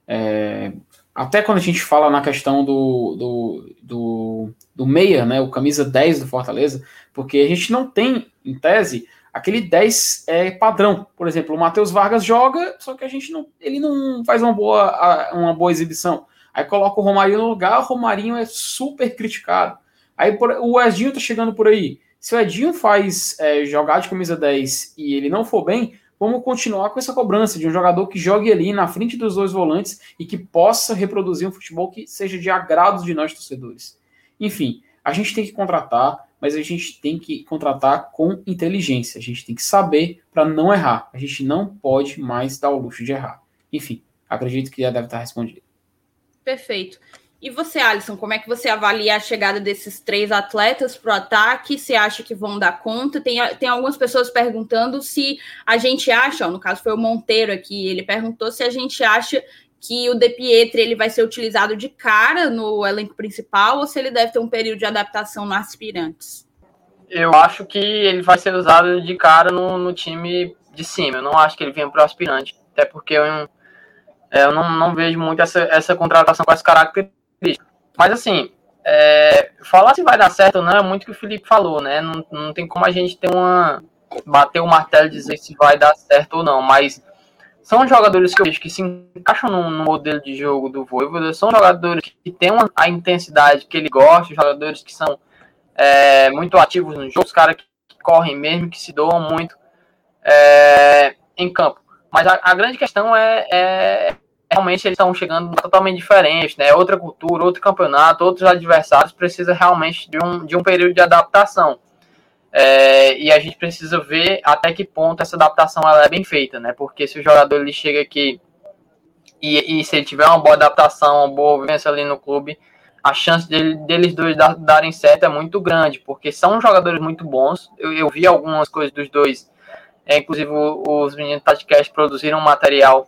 É, até quando a gente fala na questão do, do, do, do meia, né, o camisa 10 do Fortaleza, porque a gente não tem, em tese, aquele 10 é, padrão. Por exemplo, o Matheus Vargas joga, só que a gente não, ele não faz uma boa, uma boa exibição. Aí coloca o Romarinho no lugar, o Romarinho é super criticado. Aí o Edinho tá chegando por aí. Se o Edinho faz é, jogar de camisa 10 e ele não for bem, vamos continuar com essa cobrança de um jogador que jogue ali na frente dos dois volantes e que possa reproduzir um futebol que seja de agrado de nós torcedores. Enfim, a gente tem que contratar, mas a gente tem que contratar com inteligência. A gente tem que saber para não errar. A gente não pode mais dar o luxo de errar. Enfim, acredito que já deve estar respondido. Perfeito. E você, Alisson, como é que você avalia a chegada desses três atletas para o ataque? Se acha que vão dar conta? Tem, tem algumas pessoas perguntando se a gente acha, ó, no caso foi o Monteiro aqui, ele perguntou se a gente acha que o De Pietri ele vai ser utilizado de cara no elenco principal ou se ele deve ter um período de adaptação no aspirantes. Eu acho que ele vai ser usado de cara no, no time de cima. Eu não acho que ele venha para o aspirante, até porque eu, eu não, não vejo muito essa, essa contratação com esse caráter mas assim, é, falar se vai dar certo ou não é muito o que o Felipe falou, né? Não, não tem como a gente ter uma. bater o martelo e dizer se vai dar certo ou não, mas são jogadores que eu vejo que se encaixam no, no modelo de jogo do Voivoda, são jogadores que têm uma, a intensidade que ele gosta, jogadores que são é, muito ativos no jogo, os caras que, que, correm mesmo, que se doam muito é, em campo. Mas a, a grande questão é, é realmente eles estão chegando totalmente diferentes, né? Outra cultura, outro campeonato, outros adversários, precisa realmente de um, de um período de adaptação. É, e a gente precisa ver até que ponto essa adaptação ela é bem feita, né? Porque se o jogador ele chega aqui e, e se ele tiver uma boa adaptação, uma boa vivência ali no clube, a chance dele, deles dois darem certo é muito grande, porque são jogadores muito bons. Eu, eu vi algumas coisas dos dois, é, inclusive os meninos do podcast produziram um material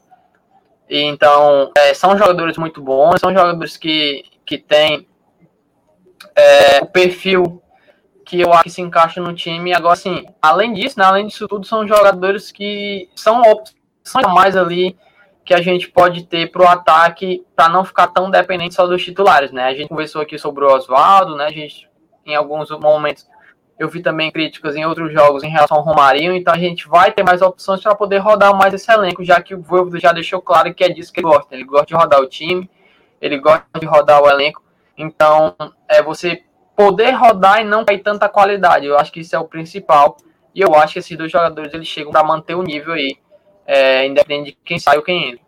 então, é, são jogadores muito bons, são jogadores que, que têm é, o perfil que eu acho que se encaixa no time. Agora, assim, além disso, né, além disso tudo, são jogadores que são opções mais ali que a gente pode ter para o ataque para não ficar tão dependente só dos titulares, né? A gente conversou aqui sobre o Oswaldo, né? A gente, em alguns momentos, eu vi também críticas em outros jogos em relação ao Romarinho, então a gente vai ter mais opções para poder rodar mais esse elenco, já que o Voivoda já deixou claro que é disso que ele gosta. Ele gosta de rodar o time, ele gosta de rodar o elenco. Então, é você poder rodar e não cair tanta qualidade. Eu acho que isso é o principal. E eu acho que esses dois jogadores eles chegam para manter o nível aí, é, independente de quem sai ou quem entra.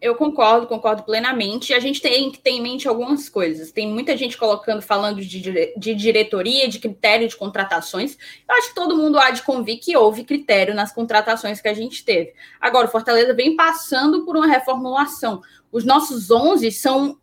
Eu concordo, concordo plenamente. A gente tem que ter em mente algumas coisas. Tem muita gente colocando, falando de, de diretoria, de critério de contratações. Eu acho que todo mundo há de convir que houve critério nas contratações que a gente teve. Agora, o Fortaleza vem passando por uma reformulação. Os nossos 11 são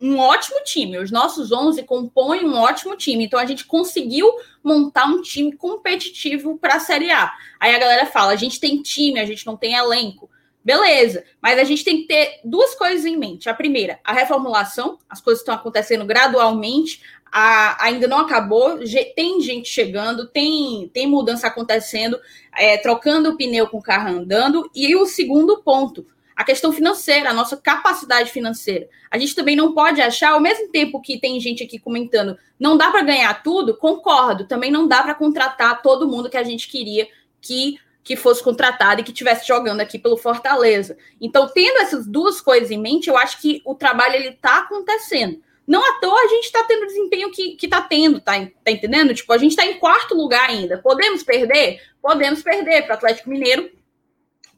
um ótimo time. Os nossos 11 compõem um ótimo time. Então a gente conseguiu montar um time competitivo para a Série A. Aí a galera fala: a gente tem time, a gente não tem elenco. Beleza, mas a gente tem que ter duas coisas em mente. A primeira, a reformulação, as coisas estão acontecendo gradualmente, a, ainda não acabou, tem gente chegando, tem, tem mudança acontecendo, é, trocando o pneu com o carro andando. E o segundo ponto, a questão financeira, a nossa capacidade financeira. A gente também não pode achar, ao mesmo tempo que tem gente aqui comentando, não dá para ganhar tudo, concordo, também não dá para contratar todo mundo que a gente queria que que fosse contratado e que estivesse jogando aqui pelo Fortaleza. Então, tendo essas duas coisas em mente, eu acho que o trabalho ele está acontecendo. Não à toa a gente está tendo o desempenho que, está tendo, tá, tá entendendo? Tipo, a gente está em quarto lugar ainda. Podemos perder? Podemos perder para o Atlético Mineiro,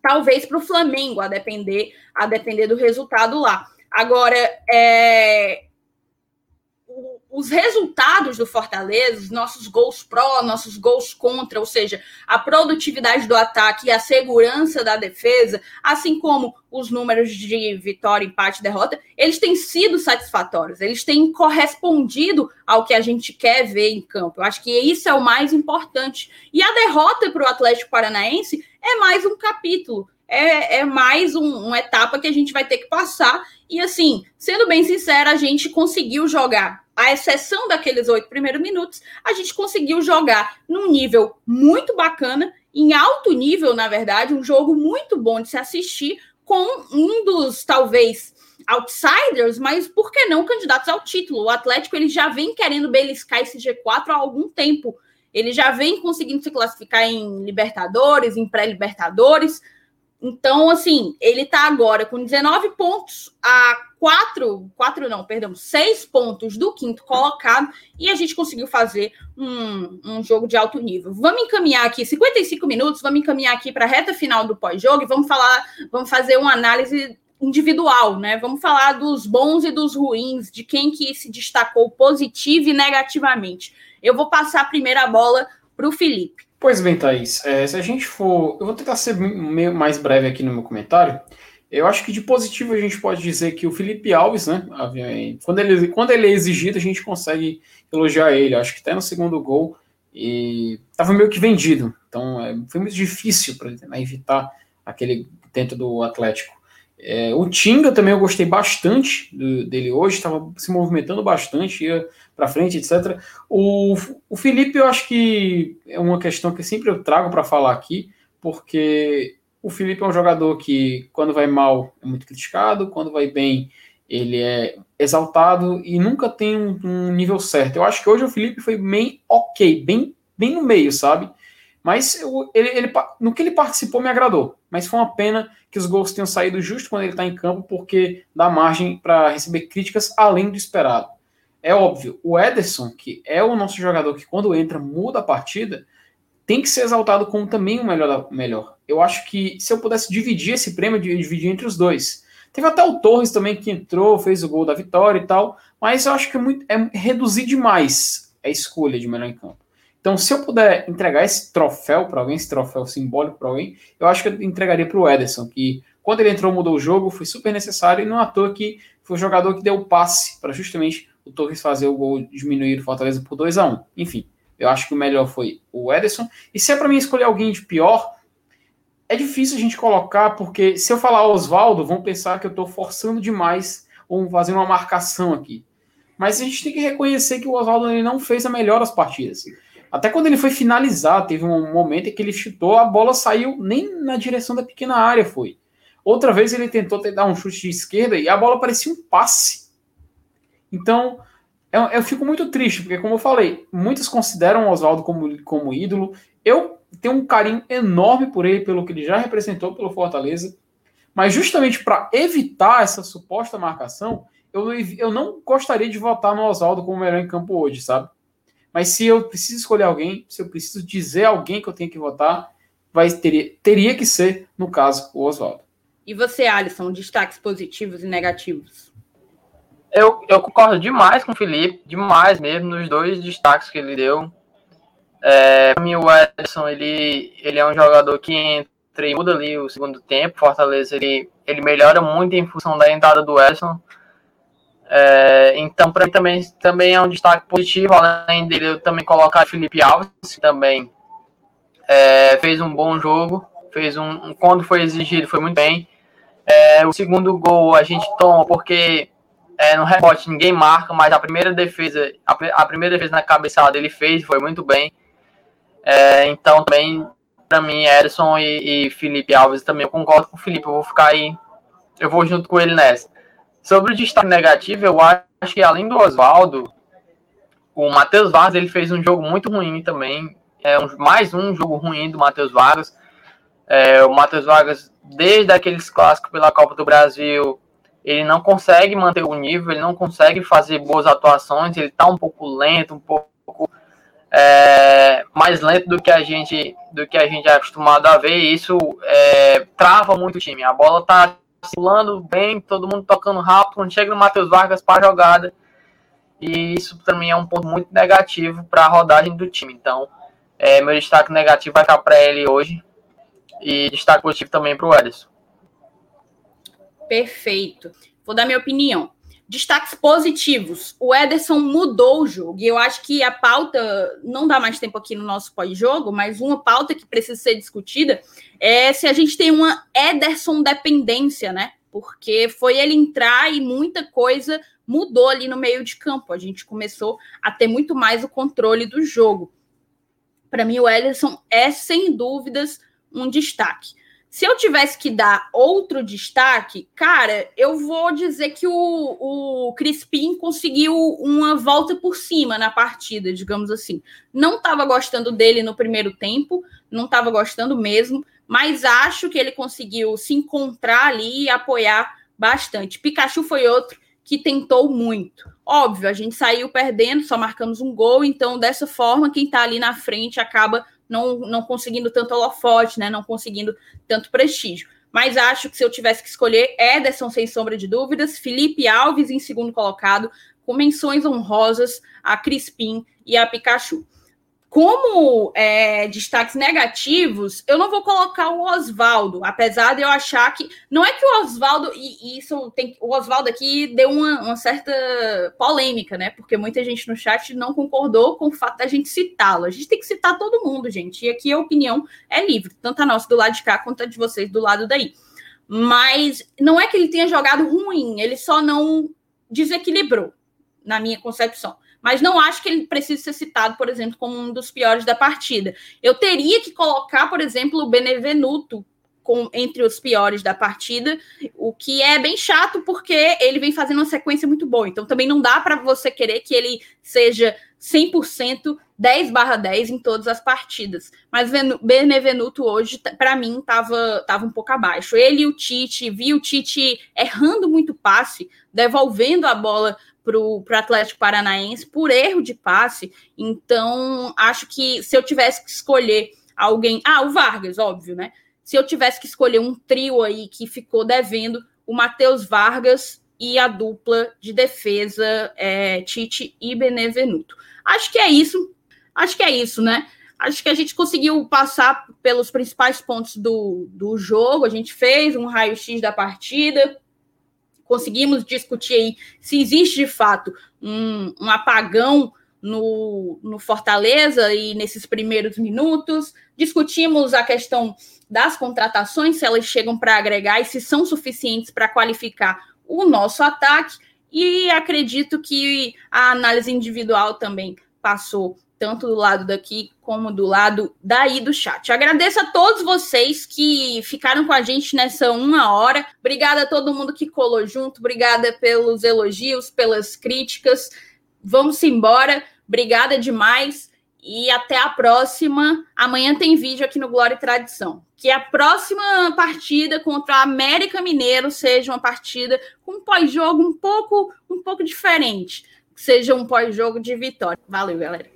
talvez para o Flamengo, a depender, a depender do resultado lá. Agora, é, os resultados do Fortaleza, os nossos gols pró, nossos gols contra, ou seja, a produtividade do ataque e a segurança da defesa, assim como os números de vitória, empate, derrota, eles têm sido satisfatórios, eles têm correspondido ao que a gente quer ver em campo. Eu acho que isso é o mais importante. E a derrota para o Atlético Paranaense é mais um capítulo é, é mais um, uma etapa que a gente vai ter que passar. E assim, sendo bem sincera, a gente conseguiu jogar, à exceção daqueles oito primeiros minutos, a gente conseguiu jogar num nível muito bacana, em alto nível, na verdade, um jogo muito bom de se assistir, com um dos, talvez, outsiders, mas por que não candidatos ao título? O Atlético ele já vem querendo beliscar esse G4 há algum tempo. Ele já vem conseguindo se classificar em Libertadores, em pré-Libertadores. Então, assim, ele está agora com 19 pontos a 4, 4 não, perdão, 6 pontos do quinto colocado e a gente conseguiu fazer um, um jogo de alto nível. Vamos encaminhar aqui 55 minutos, vamos encaminhar aqui para a reta final do pós-jogo e vamos falar, vamos fazer uma análise individual, né? Vamos falar dos bons e dos ruins, de quem que se destacou positivo e negativamente. Eu vou passar a primeira bola para o Felipe. Pois bem, Thaís, é, se a gente for. Eu vou tentar ser meio mais breve aqui no meu comentário. Eu acho que de positivo a gente pode dizer que o Felipe Alves, né? Quando ele, quando ele é exigido, a gente consegue elogiar ele. Acho que até no segundo gol e estava meio que vendido. Então é, foi muito difícil para né, evitar aquele dentro do Atlético. É, o Tinga também eu gostei bastante do, dele hoje, estava se movimentando bastante, ia para frente, etc. O, o Felipe, eu acho que é uma questão que sempre eu trago para falar aqui, porque o Felipe é um jogador que, quando vai mal, é muito criticado, quando vai bem, ele é exaltado e nunca tem um, um nível certo. Eu acho que hoje o Felipe foi bem ok, bem, bem no meio, sabe? Mas eu, ele, ele, no que ele participou me agradou. Mas foi uma pena que os gols tenham saído justo quando ele está em campo, porque dá margem para receber críticas além do esperado. É óbvio, o Ederson, que é o nosso jogador que quando entra muda a partida, tem que ser exaltado como também o melhor. melhor. Eu acho que se eu pudesse dividir esse prêmio, eu dividir entre os dois. Teve até o Torres também que entrou, fez o gol da vitória e tal, mas eu acho que é, muito, é reduzir demais a escolha de melhor em campo. Então, se eu puder entregar esse troféu para alguém, esse troféu simbólico para alguém, eu acho que eu entregaria para o Ederson, que quando ele entrou mudou o jogo, foi super necessário e não à toa que foi o jogador que deu o passe para justamente o Torres fazer o gol diminuir o Fortaleza por 2 a 1 um. Enfim, eu acho que o melhor foi o Ederson. E se é para mim escolher alguém de pior, é difícil a gente colocar, porque se eu falar Oswaldo, vão pensar que eu estou forçando demais ou fazendo uma marcação aqui. Mas a gente tem que reconhecer que o Oswaldo não fez a melhor das partidas. Até quando ele foi finalizar, teve um momento em que ele chutou, a bola saiu nem na direção da pequena área, foi. Outra vez ele tentou dar um chute de esquerda e a bola parecia um passe. Então, eu, eu fico muito triste, porque como eu falei, muitos consideram o Oswaldo como, como ídolo. Eu tenho um carinho enorme por ele, pelo que ele já representou pelo Fortaleza. Mas justamente para evitar essa suposta marcação, eu, eu não gostaria de votar no Oswaldo como melhor em campo hoje, sabe? Mas se eu preciso escolher alguém, se eu preciso dizer alguém que eu tenho que votar, vai teria, teria que ser, no caso, o Oswaldo. E você, Alisson, destaques positivos e negativos? Eu, eu concordo demais com o Felipe, demais mesmo, nos dois destaques que ele deu. É, para mim, o Ederson, ele, ele é um jogador que entra e muda ali o segundo tempo. Fortaleza, ele, ele melhora muito em função da entrada do Ederson. É, então, para mim também, também é um destaque positivo. Além dele, eu também colocar Felipe Alves, que também é, fez um bom jogo. Fez um, quando foi exigido, foi muito bem. É, o segundo gol a gente toma porque é, no rebote ninguém marca, mas a primeira defesa, a, a primeira defesa na cabeçada ele fez, foi muito bem. É, então também, para mim, Ederson e, e, Felipe Alves também, eu concordo com o Felipe, eu vou ficar aí eu vou junto com ele nessa. Sobre o destaque negativo, eu acho que além do Oswaldo, o Matheus Vargas ele fez um jogo muito ruim também. É um, mais um jogo ruim do Matheus Vargas. É, o Matheus Vargas, desde aqueles clássicos pela Copa do Brasil, ele não consegue manter o nível, ele não consegue fazer boas atuações, ele está um pouco lento, um pouco é, mais lento do que a gente do que a gente é acostumado a ver. E isso é, trava muito o time. A bola está circulando bem, todo mundo tocando rápido, quando chega no Matheus Vargas para a jogada. E isso também é um ponto muito negativo para a rodagem do time. Então, é, meu destaque negativo vai ficar para ele hoje. E destaque positivo também para o Ederson. Perfeito. Vou dar minha opinião. Destaques positivos. O Ederson mudou o jogo. E eu acho que a pauta, não dá mais tempo aqui no nosso pós-jogo, mas uma pauta que precisa ser discutida é se a gente tem uma Ederson dependência, né? Porque foi ele entrar e muita coisa mudou ali no meio de campo. A gente começou a ter muito mais o controle do jogo. Para mim, o Ederson é, sem dúvidas, um destaque. Se eu tivesse que dar outro destaque, cara, eu vou dizer que o, o Crispim conseguiu uma volta por cima na partida, digamos assim. Não estava gostando dele no primeiro tempo, não estava gostando mesmo, mas acho que ele conseguiu se encontrar ali e apoiar bastante. Pikachu foi outro que tentou muito. Óbvio, a gente saiu perdendo, só marcamos um gol, então dessa forma, quem está ali na frente acaba não, não conseguindo tanto holofote, né? Não conseguindo tanto prestígio. Mas acho que se eu tivesse que escolher, Ederson, sem sombra de dúvidas, Felipe Alves em segundo colocado, com menções honrosas a Crispim e a Pikachu. Como é, destaques negativos, eu não vou colocar o Oswaldo, apesar de eu achar que. Não é que o Oswaldo, e, isso tem. O Oswaldo aqui deu uma, uma, certa polêmica, né? Porque muita gente no chat não concordou com o fato da gente citá-lo. A gente tem que citar todo mundo, gente. E aqui a opinião é livre, tanto a nossa do lado de cá quanto a de vocês do lado daí. Mas não é que ele tenha jogado ruim, ele só não desequilibrou, na minha concepção mas não acho que ele precise ser citado, por exemplo, como um dos piores da partida. Eu teria que colocar, por exemplo, o Benevenuto com, entre os piores da partida, o que é bem chato porque ele vem fazendo uma sequência muito boa. Então também não dá para você querer que ele seja 100% 10 barra 10 em todas as partidas. Mas Benevenuto hoje, para mim, estava tava um pouco abaixo. Ele e o Tite, vi o Tite errando muito passe, devolvendo a bola para o Atlético Paranaense por erro de passe. Então, acho que se eu tivesse que escolher alguém. Ah, o Vargas, óbvio, né? Se eu tivesse que escolher um trio aí que ficou devendo, o Matheus Vargas e a dupla de defesa é, Tite e Benevenuto. Acho que é isso. Acho que é isso, né? Acho que a gente conseguiu passar pelos principais pontos do, do jogo. A gente fez um raio-x da partida conseguimos discutir aí se existe de fato um, um apagão no, no, Fortaleza e nesses primeiros minutos. Discutimos a questão das contratações, se elas chegam para agregar e se são suficientes para qualificar o nosso ataque. E acredito que a análise individual também passou tanto do lado daqui como do lado daí do chat. Agradeço a todos vocês que ficaram com a gente nessa uma hora. Obrigada a todo mundo que colou junto. Obrigada pelos elogios, pelas críticas. Vamos embora. Obrigada demais. E até a próxima. Amanhã tem vídeo aqui no Glória e Tradição. Que a próxima partida contra a América Mineiro seja uma partida com um pós-jogo um pouco, um pouco diferente. Seja um pós-jogo de vitória. Valeu, galera.